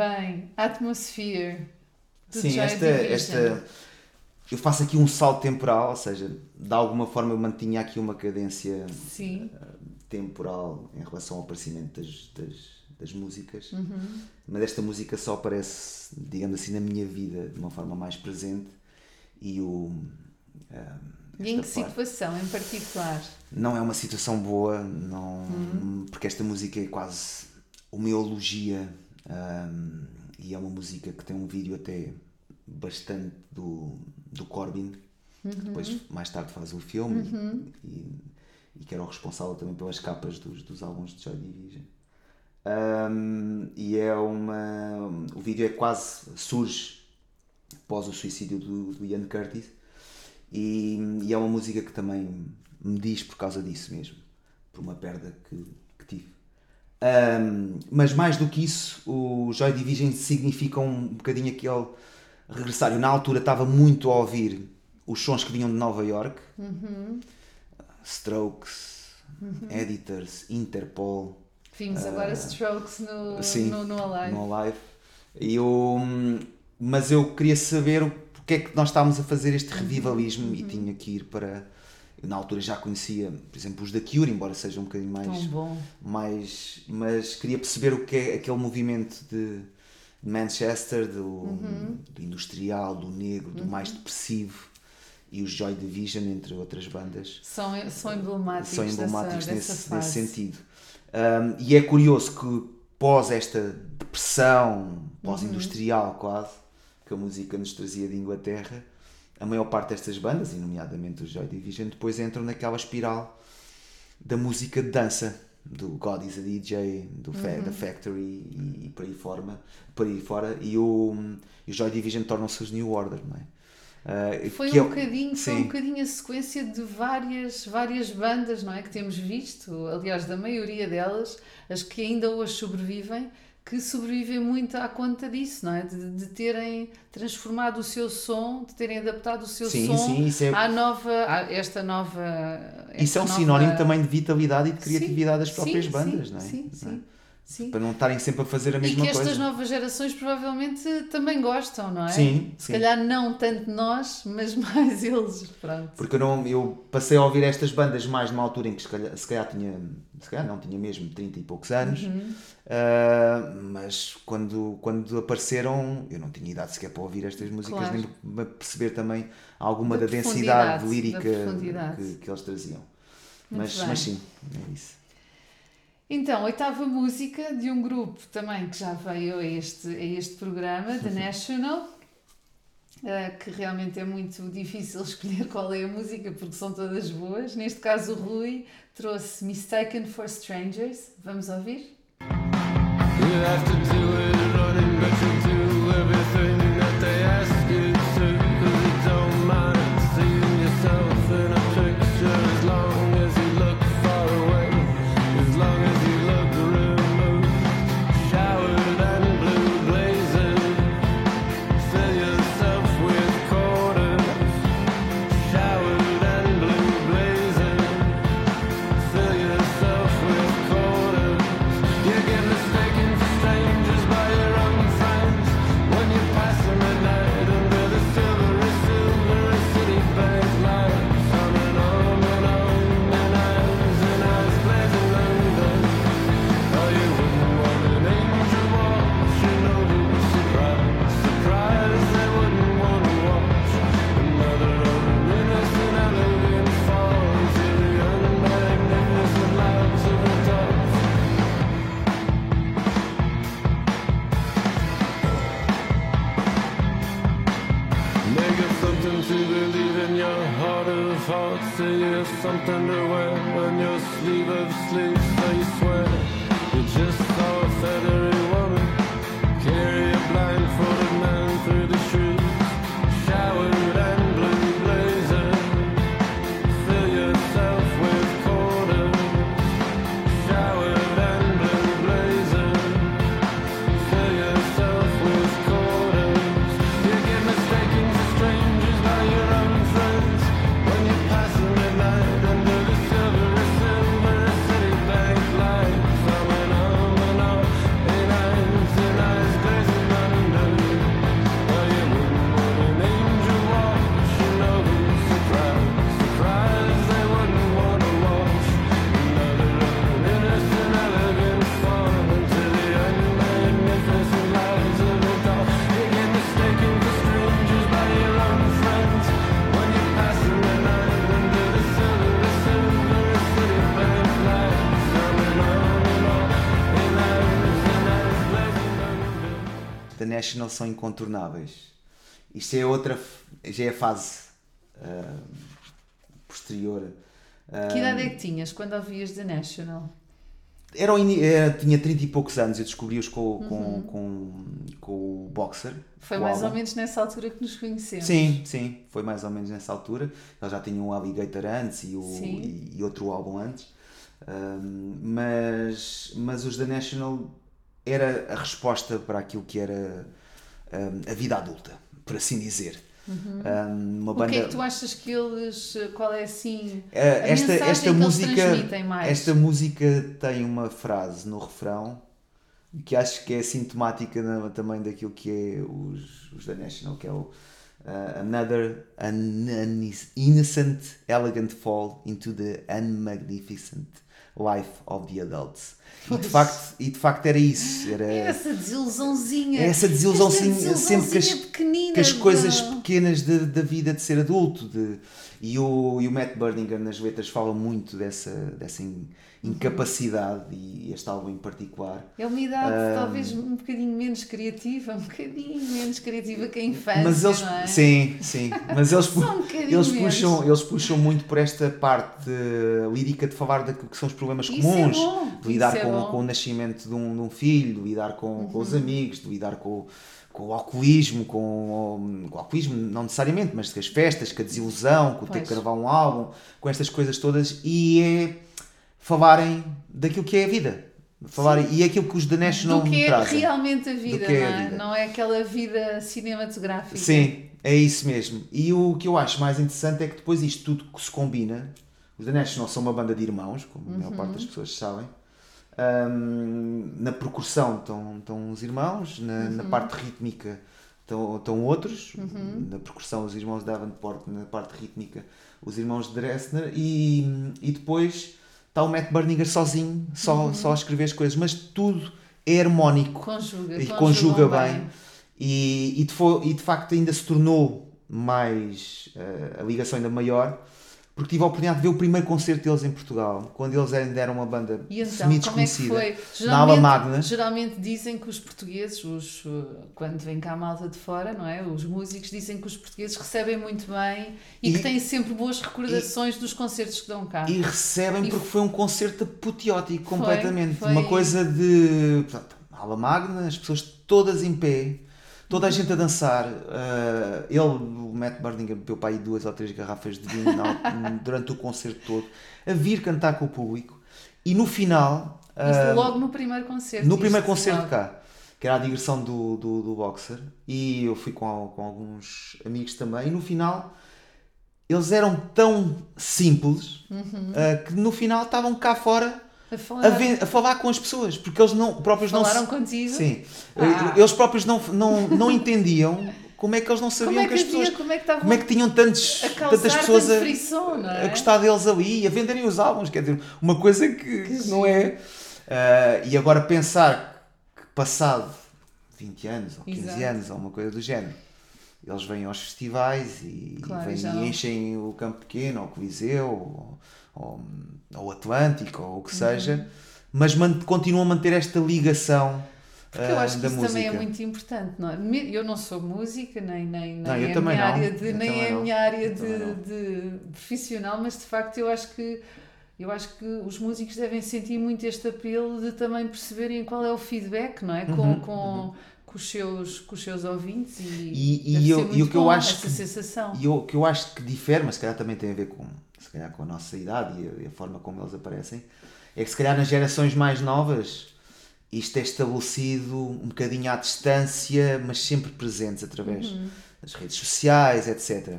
Bem, Atmosphere. Sim, Joy esta, esta. Eu faço aqui um salto temporal, ou seja, de alguma forma eu mantinha aqui uma cadência Sim. temporal em relação ao aparecimento das, das, das músicas, Uhum. mas esta música só aparece, digamos assim, na minha vida de uma forma mais presente e o. ah, E em que parte- situação em particular? não é uma situação boa, não, Uhum. porque esta música é quase uma eulogia ahm, e é uma música que tem um vídeo até bastante do, do Corbin, Uhum. que depois mais tarde faz o filme e, e que era o responsável também pelas capas dos, dos álbuns de Joy Division. Ahm, e é uma. O vídeo é quase. surge após o suicídio do, do Ian Curtis e, e é uma música que também me diz por causa disso mesmo, por uma perda que, Ahm, mas mais do que isso, o Joy Division significa um bocadinho aquele regressar. Eu na altura estava muito a ouvir os sons que vinham de Nova York, Strokes, Editors, Interpol, Vimos agora Strokes no, Ah, Sim, no, no Alive. no Alive. E eu, mas eu queria saber o porque é que nós estávamos a fazer este revivalismo e tinha que ir para. Eu na altura já conhecia, por exemplo, os da Cure, embora seja um bocadinho mais. Tão bom. mais mas queria perceber o que é aquele movimento de Manchester, do, Uhum. do industrial, do negro, do mais depressivo e os Joy Division, entre outras bandas São, são emblemáticos, são emblemáticos dessa, nesse, dessa nesse sentido. Um, e é curioso que pós esta depressão, pós-industrial quase, que a música nos trazia de Inglaterra, a maior parte destas bandas, e nomeadamente os Joy Division, depois entram naquela espiral da música de dança, do God is a DJ, do fa da Factory e, e por aí fora, por aí fora. E o, e o Joy Division tornam-se os New Order, não é? Ah, Foi é um, o- bocadinho, foi um bocadinho a sequência de várias, várias bandas não é, que temos visto, aliás, da maioria delas, as que ainda hoje sobrevivem, que sobrevivem muito à conta disso, não é? De, de terem transformado o seu som, de terem adaptado o seu Sim, som sim, é- à nova, a esta nova. Isso é um nova- sinónimo também de vitalidade e de Sim, criatividade das próprias sim, bandas, sim, não é? Sim, Não é? Sim. Para não estarem sempre a fazer a E mesma que estas coisa. novas gerações provavelmente também gostam, não é? Sim, Se sim. calhar não tanto nós, mas mais eles. Pronto. Porque eu, não, eu passei a ouvir estas bandas mais numa altura em que se calhar, se calhar tinha, se calhar não, tinha mesmo 30 e poucos anos, Uhum. Ah, mas quando, quando apareceram eu não tinha idade sequer para ouvir estas músicas, Claro. nem perceber também alguma Da da, densidade lírica da que, que eles traziam. Muito Mas, bem. mas sim, é isso. Então, oitava música de um grupo também que já veio a este, a este programa, The National, eh, que realmente é muito difícil escolher qual é a música porque são todas boas. Neste caso, o Rui trouxe Mistaken for Strangers. Vamos ouvir? You have to do it something to believe in your heart of hearts. Say you something to wear on your sleeve of. So you swear you just saw National são incontornáveis. Isto é outra, já é a fase ah, posterior. Ah, Que idade é que tinhas quando ouvias The National? Era tinha 30 e poucos anos, eu descobri-os com, com, com, com o Boxer. Uhum. Foi o mais álbum. ou menos nessa altura que nos conhecemos. Sim, sim, foi mais ou menos nessa altura. Eles já tinham o Alligator antes e, o, e, e outro álbum antes. Ahm, mas, mas os da National era a resposta para aquilo que era ahm, a vida adulta, por assim dizer. Ahm, uma Uhum. O que é banda- que tu achas que eles. Qual é assim. Uh, a esta, esta música esta música tem uma frase no refrão que acho que é sintomática na- também daquilo que é os, os da National que é o uh, Another un- un- innocent elegant fall into the unmagnificent life of the adults e de facto, e de facto era isso era Essa desilusãozinha. essa desilusãozinha Esta sempre que as, desilusãozinha que as coisas pequenas da vida de ser adulto de, e, o, e o Matt Berninger nas letras fala muito dessa, dessa in- incapacidade e este álbum em particular É uma idade Ah, talvez um bocadinho menos criativa, um bocadinho menos criativa que a infância. mas eles é? sim sim mas eles, um eles menos. puxam eles puxam muito por esta parte lírica de falar daquilo que são os problemas é comuns bom, de lidar é com. Uhum. com o nascimento de um, de um filho de lidar com, com os amigos de lidar com com o alcoolismo, com, o alcoolismo, não necessariamente, mas com as festas, com a desilusão, com o ter Pois. que gravar um álbum, com estas coisas todas, e é falarem daquilo que é a vida. Falarem, e é aquilo que os The National do que é trazem. realmente a vida, é não é? vida. Não é aquela vida cinematográfica. Sim, é isso mesmo. E o que eu acho mais interessante é que depois isto tudo que se combina. Os The National são uma banda de irmãos, como a maior parte Uhum. das pessoas sabem. Ahm, na percussão estão, estão os irmãos, na, na Uhum. parte rítmica estão, estão outros. Na percussão, os irmãos Davenport, na parte rítmica, os irmãos Dressner. E, e depois está o Matt Berninger sozinho, só, Uhum. só a escrever as coisas, mas tudo é harmónico Conjuga, e conjuga bem. bem. E, e, de e de facto ainda se tornou mais eh, a ligação ainda maior porque tive a oportunidade de ver o primeiro concerto deles em Portugal quando eles ainda eram uma banda E então, é semi-desconhecida foi? na Magna geralmente dizem que os portugueses, os, uh, quando vem cá a malta de fora, não é? Os músicos dizem que os portugueses recebem muito bem e, E- que têm sempre boas recordações dos concertos que dão cá. e recebem E porque foi um concerto apoteótico completamente foi. uma coisa de portanto, Magna, as pessoas todas em pé toda a gente a dançar eh, ele, o Matt Berninger bebeu para aí duas ou três garrafas de vinho na- durante o concerto todo a vir cantar com o público e no final Isto eh, logo no primeiro concerto. no primeiro concerto logo. cá, que era a digressão do, do, do Boxer, e eu fui com, com alguns amigos também, e no final eles eram tão simples Uhum. ah, que no final estavam cá fora A falar, a, a falar com as pessoas, porque eles não, próprios não falaram contigo? Sim, Ah. eles próprios não, não, não entendiam como é que eles não sabiam é que, que as pessoas. havia, como é que Como é que tinham tantos, tantas pessoas a, frisson, não é? a gostar deles ali e a venderem os álbuns? Quer dizer, uma coisa que, que não é. Ah, e agora pensar que passado 20 anos ou 15 Exato. anos ou uma coisa do género, eles vêm aos festivais e, Claro, vêm já e enchem o Campo Pequeno, ou o Coliseu, ou, ou, ou o Atlântico, ou o Uhum. que seja, mas man- continuam a manter esta ligação. Porque eu ah, acho que isso música. também é muito importante. Não é? Eu não sou música, nem, nem, nem Não, é a minha não. área, de, Eu nem é minha área de, de profissional, mas de facto eu acho que eu acho que os músicos devem sentir muito este apelo de também perceberem qual é o feedback, não é? Com, Uhum, com, com, os, seus, com os seus ouvintes e, E- e eu- e o que eu acho essa que- sensação. E o que eu acho que difere, mas se calhar também tem a ver com, se calhar com a nossa idade e a, forma como eles aparecem, é que se calhar nas gerações mais novas isto é estabelecido um bocadinho à distância, mas sempre presentes através Uhum. das redes sociais, etc.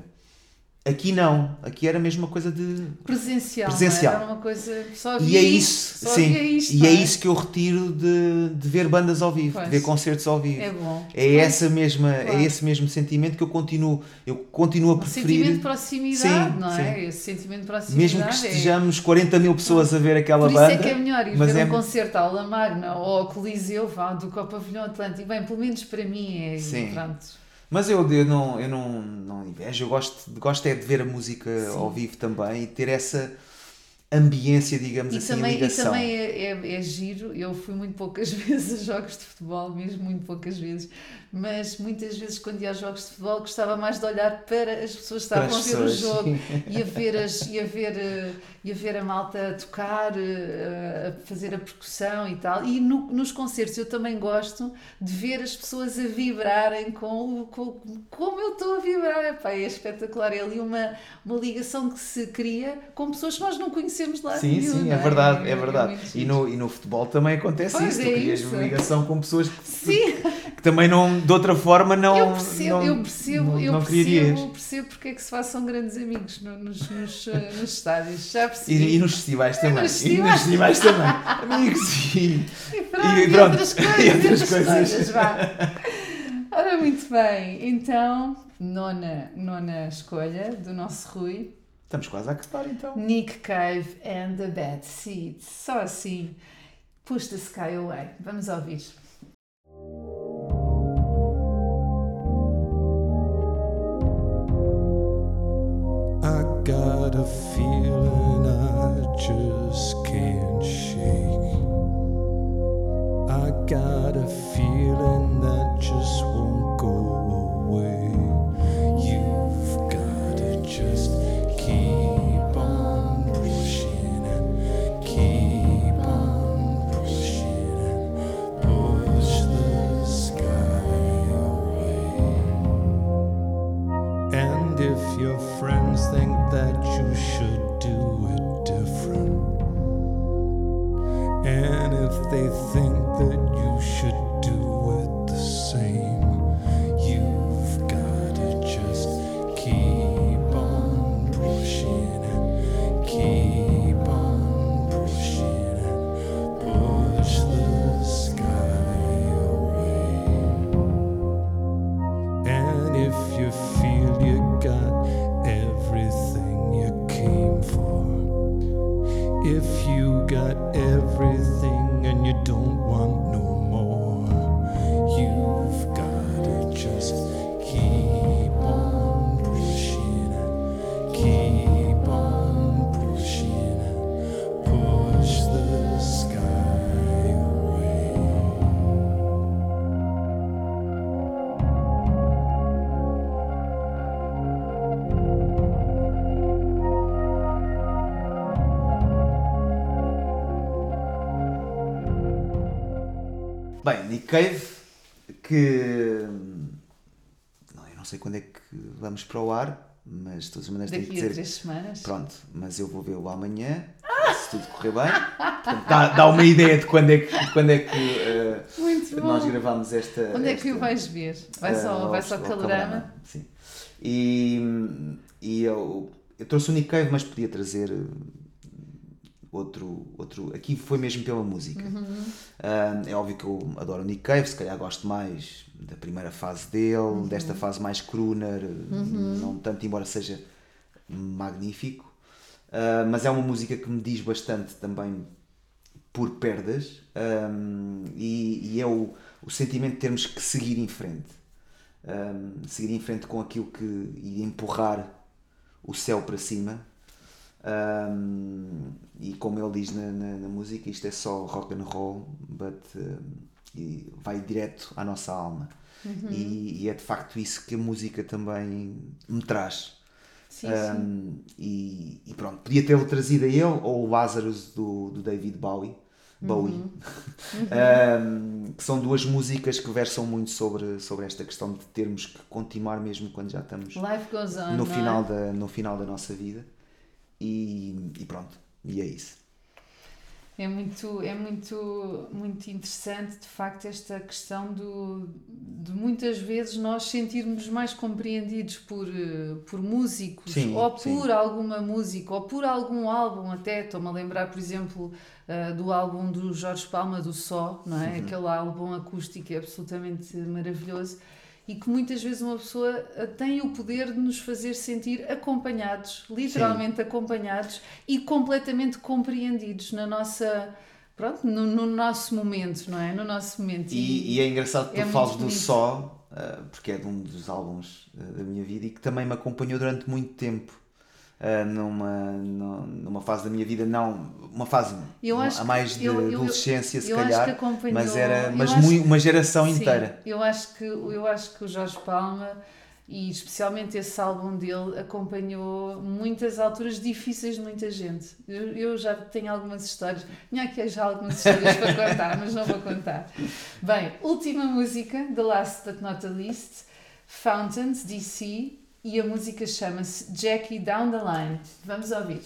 Aqui não, aqui era mesmo uma coisa de. Presencial, é? Presencial. Era uma coisa. Só E é isto, isso, só sim, isto, e não é isso que eu retiro de, de ver bandas ao vivo, Pois. de ver concertos ao vivo. É bom. É Pois. essa mesma, Claro. é esse mesmo sentimento que eu continuo, eu continuo a preferir. sentimento de proximidade, Sim, não é? sim. Esse sentimento de proximidade. Mesmo que é- estejamos 40 mil pessoas a ver aquela Por isso banda. é que é melhor ir mas ver é- um concerto à Aula Magna ou ao Coliseu, vá, do que ao Pavilhão Atlântico. Bem, pelo menos para mim é Sim. pronto. Mas eu, eu, não, eu não, não invejo, eu gosto, gosto é de ver a música ao vivo também e ter essa, ambiência, digamos E assim, também, e ligação. também é, é, é giro, eu fui muito poucas vezes a jogos de futebol, mesmo muito poucas vezes, mas muitas vezes quando ia a jogos de futebol gostava mais de olhar para as pessoas que estavam a ver o jogo e a ver, as, e, a ver, eh, e a ver a malta a tocar, eh, a fazer a percussão e tal. E no- nos concertos eu também gosto de ver as pessoas a vibrarem com, o- com como eu estou a vibrar. Epá, é espetacular, é ali uma, uma ligação que se cria com pessoas que nós não conhecemos lá. Sim, nenhum, sim, não é verdade, é muito verdade. E no, e no futebol também acontece Pois isso, tu é crias isso. uma ligação com pessoas que, que também não, de outra forma, não. eu percebo, não, eu percebo, não, eu não percebo, percebo porque é que se façam grandes amigos no- nos, nos, eh, nos estádios. Já percebi. E, e nos festivais também. nos E nos festivais também. Amigos, e, E pronto, E pronto, outras coisas. e outras coisas. vá. Ora, muito bem. Então, nona, nona escolha do nosso Rui. Estamos quase a acabar então. Nick Cave and the Bad Seeds. Só assim. Push the Sky Away. Vamos ouvir. I got a feeling I just can't shake. I got a feeling that just Bem, Nick Cave, que. Não, eu não sei quando é que vamos para o ar, mas de todas as maneiras tenho que Daqui dizer. três semanas. Pronto, mas eu vou vê-lo amanhã, se tudo correr bem. Portanto, dá, dá uma ideia de quando é que, quando é que eh, bom. nós gravamos esta. Onde é que o vais ver? Vai só, Ah, vai só ao Calorama? Sim. E, e eu, eu trouxe o Nick Cave, mas podia trazer eh, outro, outro. Aqui foi mesmo pela música. Uhum. Ah, é óbvio que eu adoro o Nick Cave, se calhar gosto mais da primeira fase dele, Uhum. desta fase mais crooner, não tanto, embora seja magnífico. Ah, mas é uma música que me diz bastante também por perdas um, e, e é o, o sentimento de termos que seguir em frente Um, seguir em frente com aquilo que e empurrar o céu para cima Um, e como ele diz na, na, na música isto é só rock and roll but um, e vai direto à nossa alma e, e é de facto isso que a música também me traz Sim, um, e, e pronto, podia tê-lo trazido a ele ou o Lazarus do, do David Bowie, Bowie. Uhum. Um, que são duas músicas que versam muito sobre, sobre esta questão de termos que continuar mesmo quando já estamos on. no não final, é? da, no final da nossa vida. E, e pronto, e é isso. É muito, é muito, muito interessante, de facto, esta questão do, de muitas vezes nós sentirmos mais compreendidos por, eh, por músicos Sim, ou sim. por alguma música ou por algum álbum até. Estou-me a lembrar, por exemplo, eh, do álbum do Jorge Palma, do Só, não Uhum. é? Aquele álbum acústico é absolutamente maravilhoso e que muitas vezes uma pessoa eh, tem o poder de nos fazer sentir acompanhados, literalmente acompanhados e completamente compreendidos na nossa pronto, no, no nosso momento, não é? No nosso momento. E, e é engraçado que é tu fales do. Só, uh, porque é de um dos álbuns uh, da minha vida e que também me acompanhou durante muito tempo. Ah, numa, nu- numa fase da minha vida, não, uma fase Eu a acho que- mais de eu- eu- adolescência, se eu acho calhar, mas, era, mas acho mui- que- uma geração Sim, inteira. Eu acho que eu acho que o Jorge Palma e especialmente esse álbum dele acompanhou muitas alturas difíceis de muita gente. Eu, eu já tenho algumas histórias, tinha aqui já algumas histórias para contar, mas não vou contar. Bem, última música, The Last But Not the Least, Fountains, DC, e a música chama-se Jackie Down the Line. Vamos ouvir.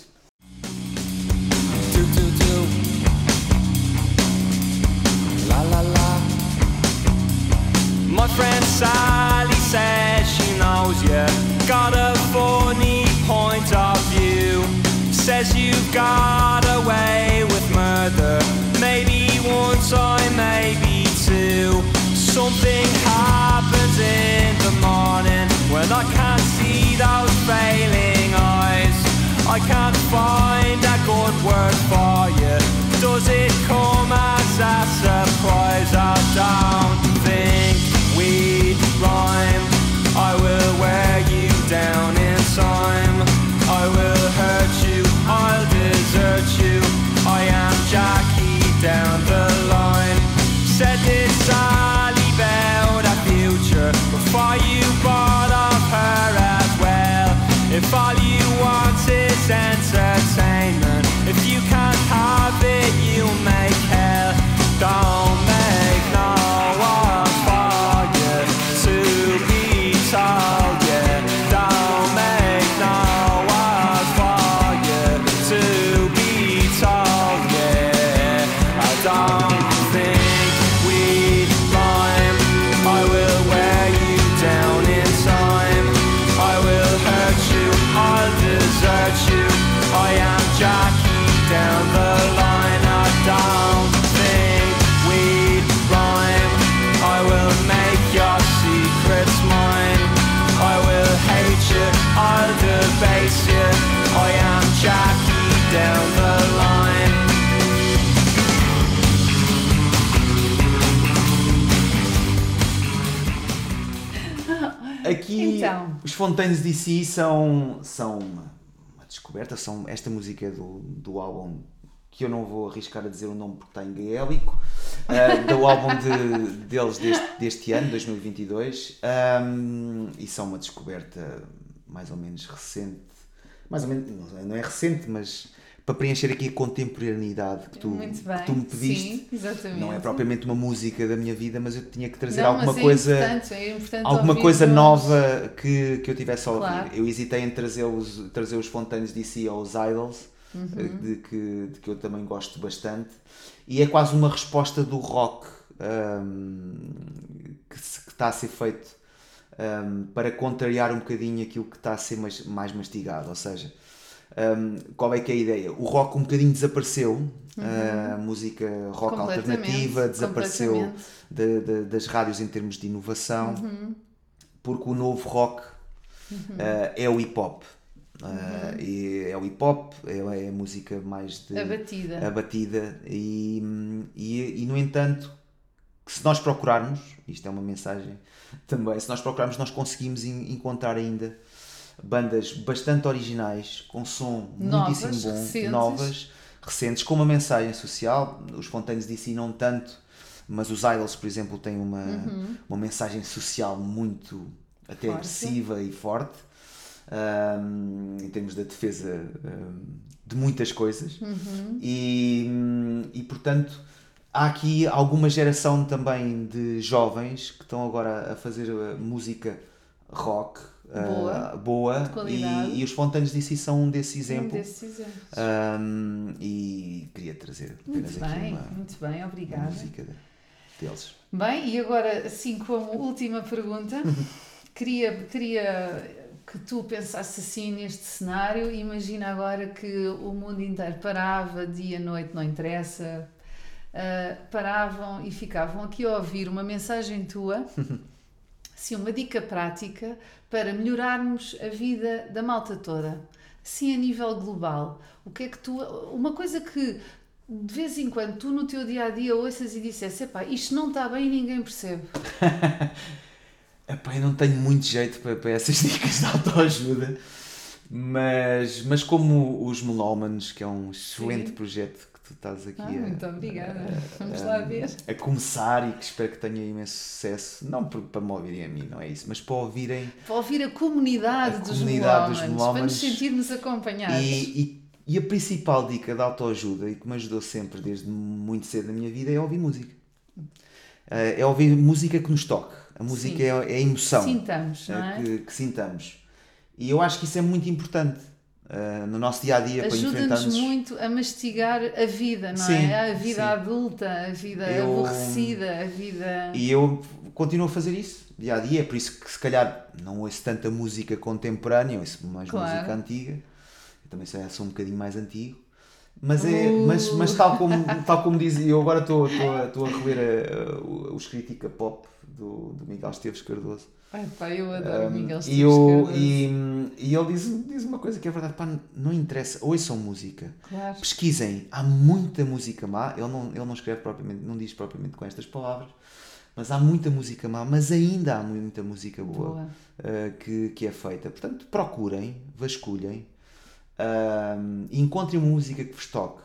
My friend Sally says she knows you got a funny point of view. Says you've got away with murder. Maybe one time, maybe two. Something happens in the morning when I can't see those failing eyes. I can't find a good word for you. Does it come as a surprise? I don't think we'd rhyme. I will wear you down in time. I will hurt you. I'll desert you. I am Jackie If all Fontaines DC são, são uma, descoberta, são esta música do, do álbum que eu não vou arriscar a dizer o nome porque está em gaélico, ah, do álbum de- deles deste, deste ano, 2022, ahm, e são uma descoberta mais ou menos recente, mais ou menos, não é recente, mas para preencher aqui a contemporaneidade que tu, que tu me pediste. Sim, exatamente. Não é propriamente uma música da minha vida, mas eu tinha que trazer Não, alguma é coisa importante, é importante alguma coisa nomes. nova que, que eu tivesse a ouvir. Claro. Eu hesitei em trazer os, trazer os Fontaines DC ou os Idols, Uhum. eh, de, que, de que eu também gosto bastante. E é quase uma resposta do rock ahm, que, se- que está a ser feito ahm, para contrariar um bocadinho aquilo que está a ser mais, mais mastigado. Ou seja, ahm, qual é que é a ideia? O rock um bocadinho desapareceu, a música rock Uhum. Completamente, alternativa desapareceu de- de- das rádios em termos de inovação, porque o novo rock ah, é o hip hop. Ah, e é o hip hop, é, é a música mais de Abatida. abatida e, e, e no entanto que se nós procurarmos, isto é uma mensagem também, se nós procurarmos nós conseguimos en- encontrar ainda bandas bastante originais, com som Novas, muitíssimo bom, recentes. novas, recentes, com uma mensagem social, os Fontaines DC não tanto, mas os Idols, por exemplo, têm uma, uma mensagem social muito até Uhum. Forte. agressiva e forte um, em termos da defesa um, de muitas coisas Uhum. e, e portanto há aqui alguma geração também de jovens que estão agora a fazer uh, música rock uh, Boa. boa De qualidade. e, e os Fontaines DC são um desse exemplo Um desses exemplos. Um, e queria trazer apenas Muito aqui bem, uma, muito bem, uma obrigada. música de- deles Bem, e agora, assim como última pergunta, queria, queria que tu pensasses assim neste cenário. Imagina agora que o mundo inteiro parava, dia, noite, não interessa, ah, paravam e ficavam aqui a ouvir uma mensagem tua, assim, uma dica prática para melhorarmos a vida da malta toda, assim a nível global. O que é que tu. Uma coisa que de vez em quando tu no teu dia a dia ouças e dissesse: epá, isto não está bem e ninguém percebe. Epá, eu não tenho muito jeito para, para essas dicas de autoajuda Mas, mas como os Melómanos, que é um excelente Sim. projeto tu estás aqui Ah, a, muito obrigada. Vamos a- lá ver. a começar e que espero que tenha imenso sucesso, não por- para me ouvirem a mim, não é isso, mas para ouvirem Para ouvir a comunidade, A dos, comunidade dos melómanos, para nos sentirmos acompanhados. E, e, e a principal dica de autoajuda e que me ajudou sempre desde muito cedo na minha vida é ouvir música. Eh, É ouvir música que nos toque. A música Sim. é, é a emoção Sintamos, eh, é? que, que sintamos. E eu acho que isso é muito importante eh, no nosso dia a dia para Ajuda-nos enfrentarmos. muito a mastigar a vida, não Sim, é? A vida sim. adulta, a vida Eu- aborrecida, a vida. E eu continuo a fazer isso dia a dia, é por isso que se calhar não ouço tanta música contemporânea, ouço mais Claro. música antiga. Eu também sou, sou um bocadinho mais antigo. Mas, é, Uh. mas, mas tal como, tal como diz, eu agora estou estou a- estou a reler o- os crítica pop do, do Miguel Esteves Cardoso. Ai, pá, eu adoro Um, Miguel e, Esteves eu, Cardoso. e, e ele diz, diz uma coisa que é verdade, pá, não interessa, ouçam música, Claro. pesquisem, há muita música má, ele não, ele não escreve propriamente, não diz propriamente com estas palavras, mas há muita música má, mas ainda há muita música boa, Boa. uh, que, que é feita. Portanto, procurem, vasculhem, e encontrem uma música que vos toque,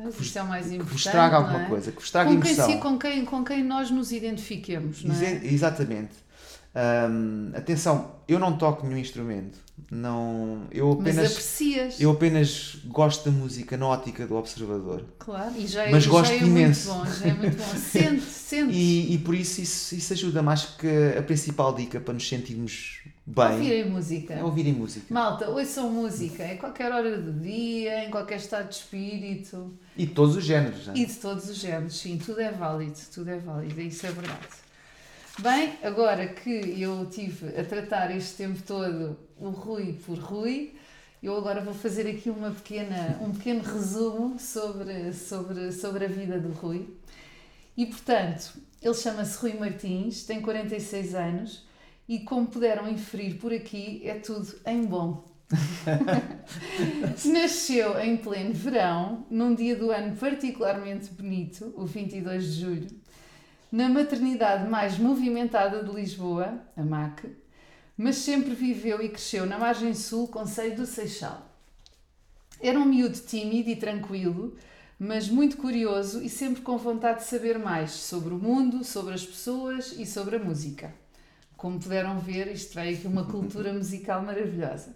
Pois, isso é mais que importante. vos traga não alguma é? coisa, que vos traga com quem, emoção. se- com, quem, com quem nós nos identifiquemos, não é? Exa- Exatamente. Um, atenção, eu não toco nenhum instrumento. Não, eu Mas apenas, aprecias. eu apenas gosto da música na ótica do observador. Claro, e já é, Mas já gosto é imenso. muito bom, já é muito bom. Sente, sente. E, e por isso, isso isso ajuda mais que a principal dica para nos sentirmos bem Ouvirem música. é ouvirem música. Malta, ouçam música em qualquer hora do dia, em qualquer estado de espírito E de todos os géneros. não é? e de todos os géneros. Sim, tudo é válido, tudo é válido, isso é verdade. Bem, agora que eu tive a tratar este tempo todo o Rui por Rui, eu agora vou fazer aqui uma pequena, um pequeno resumo sobre, sobre, sobre a vida do Rui. E portanto, ele chama-se Rui Martins, tem 46 anos e, como puderam inferir por aqui, é tudo em bom. Nasceu em pleno verão, num dia do ano particularmente bonito, o 22 de julho, na maternidade mais movimentada de Lisboa, a MAC, mas sempre viveu e cresceu na margem sul, Conselho do Seixal. Era um miúdo tímido e tranquilo, mas muito curioso e sempre com vontade de saber mais sobre o mundo, sobre as pessoas e sobre a música. Como puderam ver, isto veio aqui uma cultura musical maravilhosa.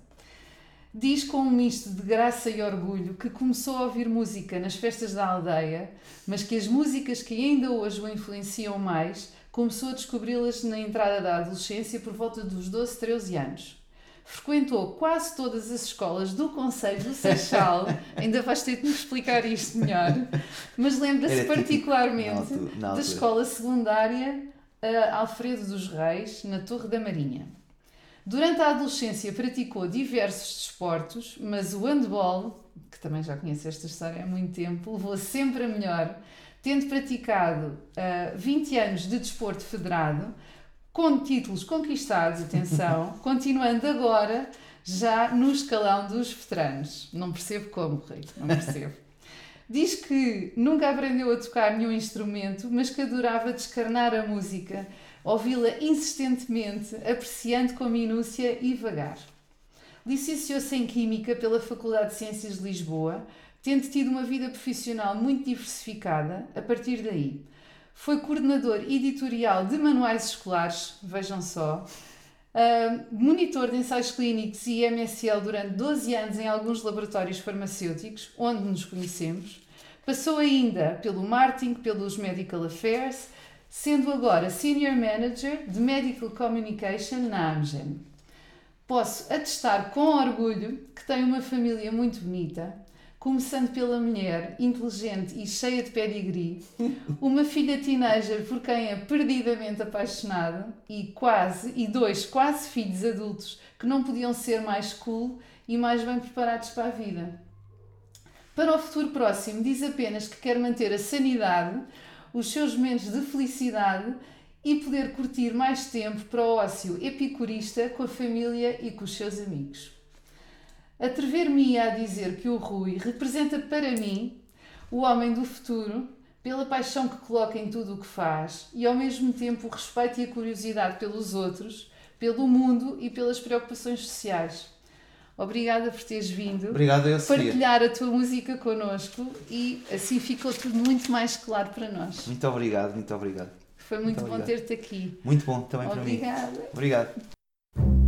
Diz com um misto de graça e orgulho que começou a ouvir música nas festas da aldeia, mas que as músicas que ainda hoje o influenciam mais começou a descobri-las na entrada da adolescência por volta dos 12, 13 anos. Frequentou quase todas as escolas do Conselho do Seixal, ainda vais ter de me explicar isto melhor, mas lembra-se particularmente na altura- na da altura. escola secundária ah, Alfredo dos Reis, na Torre da Marinha. Durante a adolescência praticou diversos desportos, mas o handball, que também já conheço esta história há muito tempo, levou sempre a melhor, tendo praticado ah, 20 anos de desporto federado, com títulos conquistados, atenção, continuando agora já no escalão dos veteranos. Não percebo como, Rei, não percebo. Diz que nunca aprendeu a tocar nenhum instrumento, mas que adorava descarnar a música, ouvi-la insistentemente, apreciando com minúcia e vagar. Licenciou-se em Química pela Faculdade de Ciências de Lisboa, tendo tido uma vida profissional muito diversificada a partir daí. Foi coordenador editorial de manuais escolares, vejam só, monitor de ensaios clínicos e MSL durante 12 anos em alguns laboratórios farmacêuticos, onde nos conhecemos. Passou ainda pelo marketing, pelos medical affairs, sendo agora Senior Manager de Medical Communication na Amgen. Posso atestar com orgulho que tem uma família muito bonita, começando pela mulher, inteligente e cheia de pedigree, uma filha teenager por quem é perdidamente apaixonado e quase, e dois quase filhos adultos que não podiam ser mais cool e mais bem preparados para a vida. Para o futuro próximo, diz apenas que quer manter a sanidade, os seus momentos de felicidade e poder curtir mais tempo para o ócio epicurista com a família e com os seus amigos. Atrever-me a dizer que o Rui representa para mim o homem do futuro pela paixão que coloca em tudo o que faz e ao mesmo tempo o respeito e a curiosidade pelos outros, pelo mundo e pelas preocupações sociais. Obrigada por teres vindo. Obrigado, eu. Partilhar a tua música connosco e assim ficou tudo muito mais claro para nós. Muito obrigado, muito obrigado. Foi muito, Muito bom ter-te aqui. Muito bom também para mim. Obrigada. Obrigado.